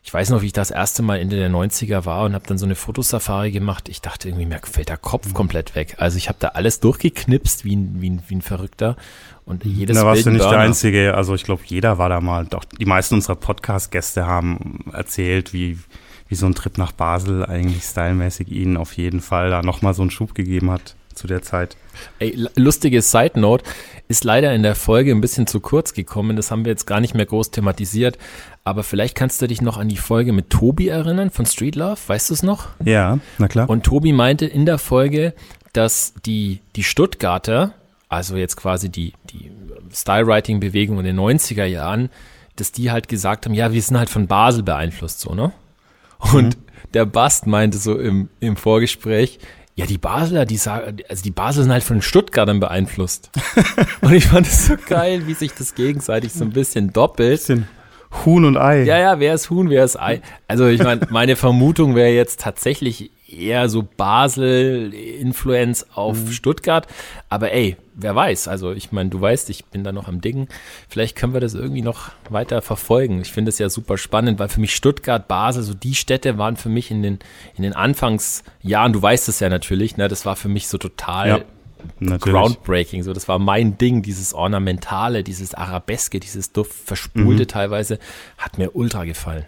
ich weiß noch, wie ich das erste Mal Ende der 90er war und habe dann so eine Fotosafari gemacht. Ich dachte irgendwie, mir fällt der Kopf komplett weg. Also ich habe da alles durchgeknipst wie ein, wie ein, wie ein Verrückter. Und jedes Da warst du nicht Burner. der Einzige. Also ich glaube, jeder war da mal. Doch die meisten unserer Podcast-Gäste haben erzählt, wie, wie so ein Trip nach Basel eigentlich stylmäßig ihnen auf jeden Fall da nochmal so einen Schub gegeben hat zu der Zeit. Ey, lustige Side Note ist leider in der Folge ein bisschen zu kurz gekommen. Das haben wir jetzt gar nicht mehr groß thematisiert. Aber vielleicht kannst du dich noch an die Folge mit Tobi erinnern von Street Love. Weißt du es noch? Ja, na klar. Und Tobi meinte in der Folge, dass die, die Stuttgarter, also jetzt quasi die, die Stylewriting-Bewegung in den 90er Jahren, dass die halt gesagt haben, ja, wir sind halt von Basel beeinflusst, so, ne? Und mhm. der Bast meinte so im, im Vorgespräch, ja, die Basler, die sagen, also die Basler sind halt von den Stuttgartern beeinflusst. und ich fand es so geil, wie sich das gegenseitig so ein bisschen doppelt. Bisschen Huhn und Ei. Ja, ja, wer ist Huhn, wer ist Ei? Also ich meine, meine Vermutung wäre jetzt tatsächlich eher so Basel-Influence auf mhm. Stuttgart. Aber ey, wer weiß. Also ich meine, du weißt, ich bin da noch am Dingen. Vielleicht können wir das irgendwie noch weiter verfolgen. Ich finde es ja super spannend, weil für mich Stuttgart, Basel, so die Städte waren für mich in den, in den Anfangsjahren, du weißt es ja natürlich, ne, das war für mich so total ja. Natürlich. groundbreaking. So, das war mein Ding, dieses Ornamentale, dieses Arabeske, dieses Duft, Verspulte mhm. teilweise, hat mir ultra gefallen.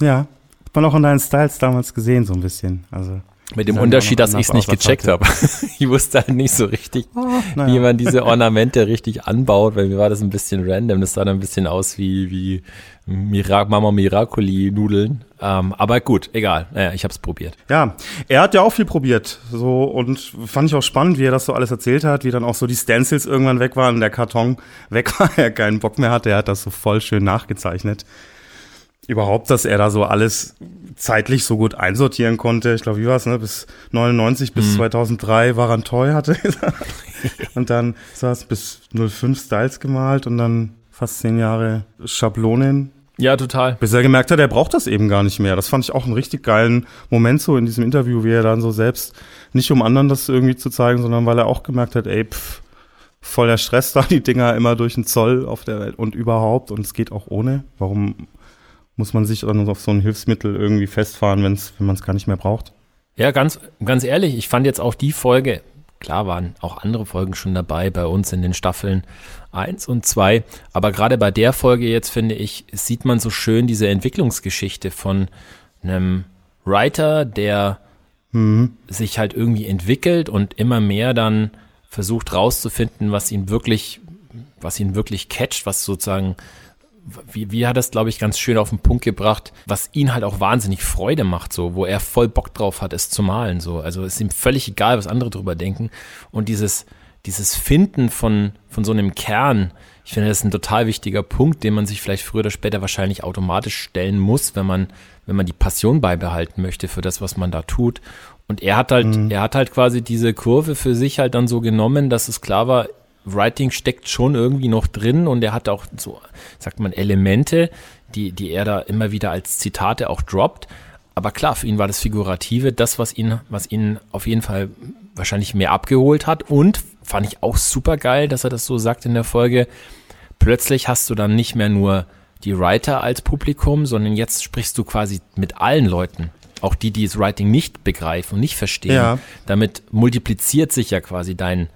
Ja, hat man auch in deinen Styles damals gesehen, so ein bisschen. Also. Mit dem Unterschied, dass ich es nicht gecheckt habe. ich wusste halt nicht so richtig, oh, naja. wie man diese Ornamente richtig anbaut, weil mir war das ein bisschen random. Das sah dann ein bisschen aus wie, wie Mira Mama Miracoli Nudeln. Ähm, aber gut, egal. Naja, ich habe es probiert. Ja, er hat ja auch viel probiert. So und fand ich auch spannend, wie er das so alles erzählt hat, wie dann auch so die Stencils irgendwann weg waren, der Karton weg war, er keinen Bock mehr hatte. Er hat das so voll schön nachgezeichnet überhaupt, dass er da so alles zeitlich so gut einsortieren konnte. Ich glaube, wie war es, ne? Bis 99 bis mhm. 2003 war er Toy hatte. und dann saß bis 05 Styles gemalt und dann fast zehn Jahre Schablonen. Ja, total. Bis er gemerkt hat, er braucht das eben gar nicht mehr. Das fand ich auch einen richtig geilen Moment so in diesem Interview, wie er dann so selbst, nicht um anderen das irgendwie zu zeigen, sondern weil er auch gemerkt hat, ey, pff, voll der Stress da, die Dinger immer durch den Zoll auf der Welt und überhaupt und es geht auch ohne. Warum muss man sich dann auf so ein Hilfsmittel irgendwie festfahren, wenn's, wenn man es gar nicht mehr braucht. Ja, ganz, ganz ehrlich, ich fand jetzt auch die Folge, klar waren auch andere Folgen schon dabei bei uns in den Staffeln 1 und 2, aber gerade bei der Folge jetzt finde ich, sieht man so schön diese Entwicklungsgeschichte von einem Writer, der mhm. sich halt irgendwie entwickelt und immer mehr dann versucht rauszufinden, was ihn wirklich, was ihn wirklich catcht, was sozusagen wie, wie hat das, glaube ich, ganz schön auf den Punkt gebracht, was ihn halt auch wahnsinnig Freude macht, so, wo er voll Bock drauf hat, es zu malen, so. Also ist ihm völlig egal, was andere drüber denken. Und dieses, dieses Finden von, von so einem Kern, ich finde, das ist ein total wichtiger Punkt, den man sich vielleicht früher oder später wahrscheinlich automatisch stellen muss, wenn man, wenn man die Passion beibehalten möchte für das, was man da tut. Und er hat halt, mhm. er hat halt quasi diese Kurve für sich halt dann so genommen, dass es klar war, Writing steckt schon irgendwie noch drin und er hat auch so, sagt man, Elemente, die, die er da immer wieder als Zitate auch droppt. Aber klar, für ihn war das Figurative das, was ihn, was ihn auf jeden Fall wahrscheinlich mehr abgeholt hat. Und fand ich auch super geil, dass er das so sagt in der Folge. Plötzlich hast du dann nicht mehr nur die Writer als Publikum, sondern jetzt sprichst du quasi mit allen Leuten. Auch die, die das Writing nicht begreifen und nicht verstehen. Ja. Damit multipliziert sich ja quasi dein,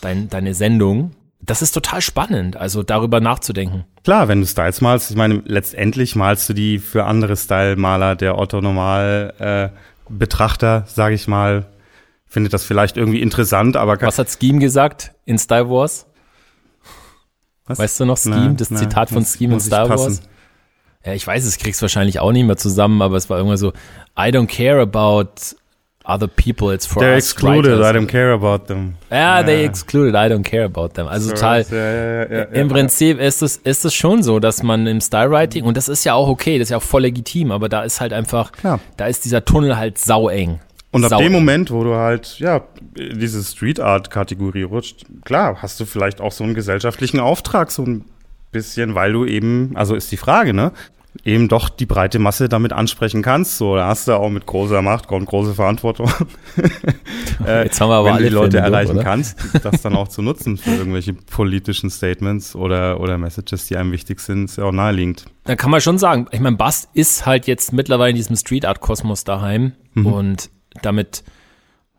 dein, deine Sendung. Das ist total spannend, also darüber nachzudenken. Klar, wenn du Styles malst, ich meine, letztendlich malst du die für andere Style-Maler, der Otto Normal äh, Betrachter, sage ich mal, findet das vielleicht irgendwie interessant, aber Was hat Scheme gesagt in Style Wars? Was? Weißt du noch Scheme, das na, Zitat von Scheme in Star Wars? Ja, ich weiß, es kriegst wahrscheinlich auch nicht mehr zusammen, aber es war irgendwann so, I don't care about other people, it's for They're us excluded, writers. I don't care about them. Ja, they excluded, I don't care about them. Also total. Ja, ja, ja, ja, Im. Prinzip ist es, ist es schon so, dass man im Stylewriting, und das ist ja auch okay, das ist ja auch voll legitim, aber da ist halt einfach, Klar. da ist dieser Tunnel halt saueng. Und ab Sau- dem Moment, wo du halt, ja, in diese Street Art Kategorie rutscht, klar, hast du vielleicht auch so einen gesellschaftlichen Auftrag, so ein bisschen, weil du eben, also ist die Frage, ne? Eben doch die breite Masse damit ansprechen kannst. So, da hast du auch mit großer Macht kommt große Verantwortung. Äh, Jetzt haben wir aber wenn alle die Leute durch, erreichen oder? kannst, das dann auch zu nutzen für irgendwelche politischen Statements oder, oder Messages, die einem wichtig sind, ist ja auch naheliegend. Da kann man schon sagen, ich meine, Bast ist halt jetzt mittlerweile in diesem Street Art Kosmos daheim und damit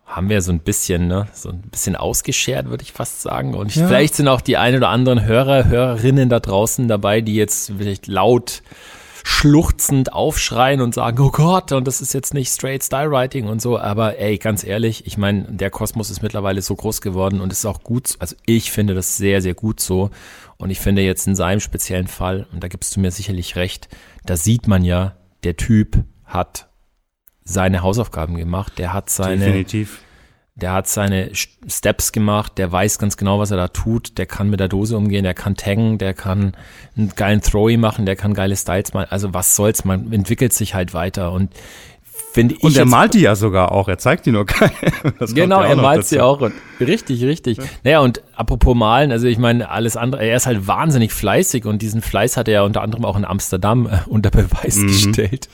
haben wir so ein bisschen, ne, so ein bisschen ausgeschert, würde ich fast sagen. Und Ja. vielleicht sind auch die ein oder anderen Hörer, Hörerinnen da draußen dabei, die jetzt vielleicht laut schluchzend aufschreien und sagen, oh Gott, und das ist jetzt nicht straight Style Writing und so, aber ey, ganz ehrlich, ich meine, der Kosmos ist mittlerweile so groß geworden und ist auch gut, also ich finde das sehr, sehr gut so und ich finde jetzt in seinem speziellen Fall, und da gibst du mir sicherlich recht, da sieht man ja, der Typ hat seine Hausaufgaben gemacht, der hat seine, Definitiv. Der hat seine Steps gemacht, der weiß ganz genau, was er da tut, der kann mit der Dose umgehen, der kann taggen, der kann einen geilen Throwy machen, der kann geile Styles machen. Also was soll's, man entwickelt sich halt weiter und finde ich Und er malt die ja sogar auch, er zeigt die nur keinem. Genau, ja er malt sie auch. Und richtig, richtig. Naja, und apropos malen, also ich meine, alles andere, er ist halt wahnsinnig fleißig und diesen Fleiß hat er ja unter anderem auch in Amsterdam äh, unter Beweis gestellt.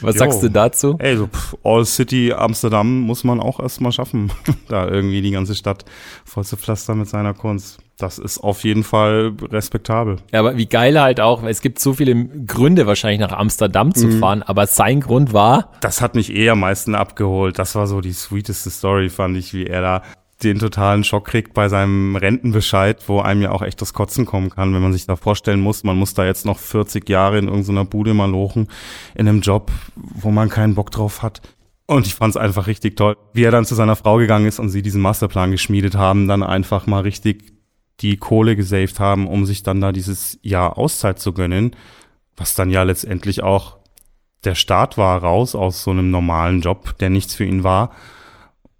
Was Mhm. Jo. sagst du dazu? Ey, so pff, All City Amsterdam muss man auch erstmal schaffen, da irgendwie die ganze Stadt voll zu pflastern mit seiner Kunst. Das ist auf jeden Fall respektabel. Ja, aber wie geil halt auch, weil es gibt so viele Gründe wahrscheinlich nach Amsterdam Mhm. zu fahren, aber sein Grund war, Das hat mich eher am meisten abgeholt. Das war so die sweeteste Story, fand ich, wie er da den totalen Schock kriegt bei seinem Rentenbescheid, wo einem ja auch echt das Kotzen kommen kann, wenn man sich da vorstellen muss, man muss da jetzt noch 40 Jahre in irgendeiner Bude mal lochen, in einem Job, wo man keinen Bock drauf hat. Und ich fand es einfach richtig toll, wie er dann zu seiner Frau gegangen ist und sie diesen Masterplan geschmiedet haben, dann einfach mal richtig die Kohle gesaved haben, um sich dann da dieses Jahr Auszeit zu gönnen, was dann ja letztendlich auch der Start war raus aus so einem normalen Job, der nichts für ihn war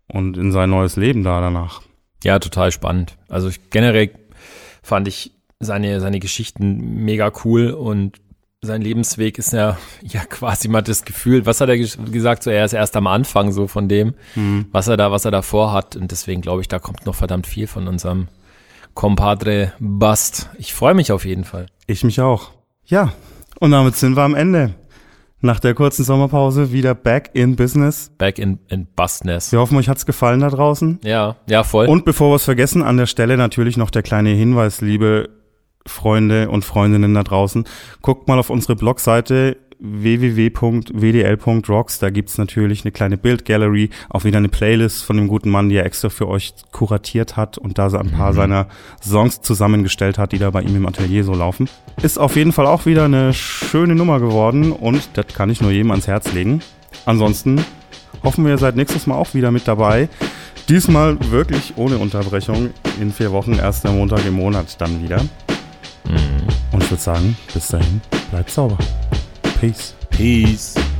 und in sein neues Leben da danach. ja, total spannend. Also ich, generell fand ich seine, seine Geschichten mega cool und sein Lebensweg ist ja, ja quasi mal das Gefühl, was hat er ges- gesagt, so er ist erst am Anfang so von dem, was er da, was er da vorhat und deswegen glaube ich, da kommt noch verdammt viel von unserem Compadre Bust. Ich freue mich auf jeden Fall. Ich mich auch. Ja, und damit sind wir am Ende. Nach der kurzen Sommerpause wieder back in business. Back in, in Bustness. Wir hoffen, euch hat's gefallen da draußen. Ja, ja, voll. Und bevor wir es vergessen, an der Stelle natürlich noch der kleine Hinweis, liebe Freunde und Freundinnen da draußen. Guckt mal auf unsere Blogseite www.wdl.rocks. Da gibt's natürlich eine kleine Bildgallery, auch wieder eine Playlist von dem guten Mann, die er extra für euch kuratiert hat und da so ein paar seiner Songs zusammengestellt hat, die da bei ihm im Atelier so laufen. Ist auf jeden Fall auch wieder eine schöne Nummer geworden und das kann ich nur jedem ans Herz legen. Ansonsten hoffen wir, ihr seid nächstes Mal auch wieder mit dabei. Diesmal wirklich ohne Unterbrechung. In vier Wochen, erster Montag im Monat dann wieder. Und ich würde sagen, bis dahin, bleibt sauber. Peace. Peace.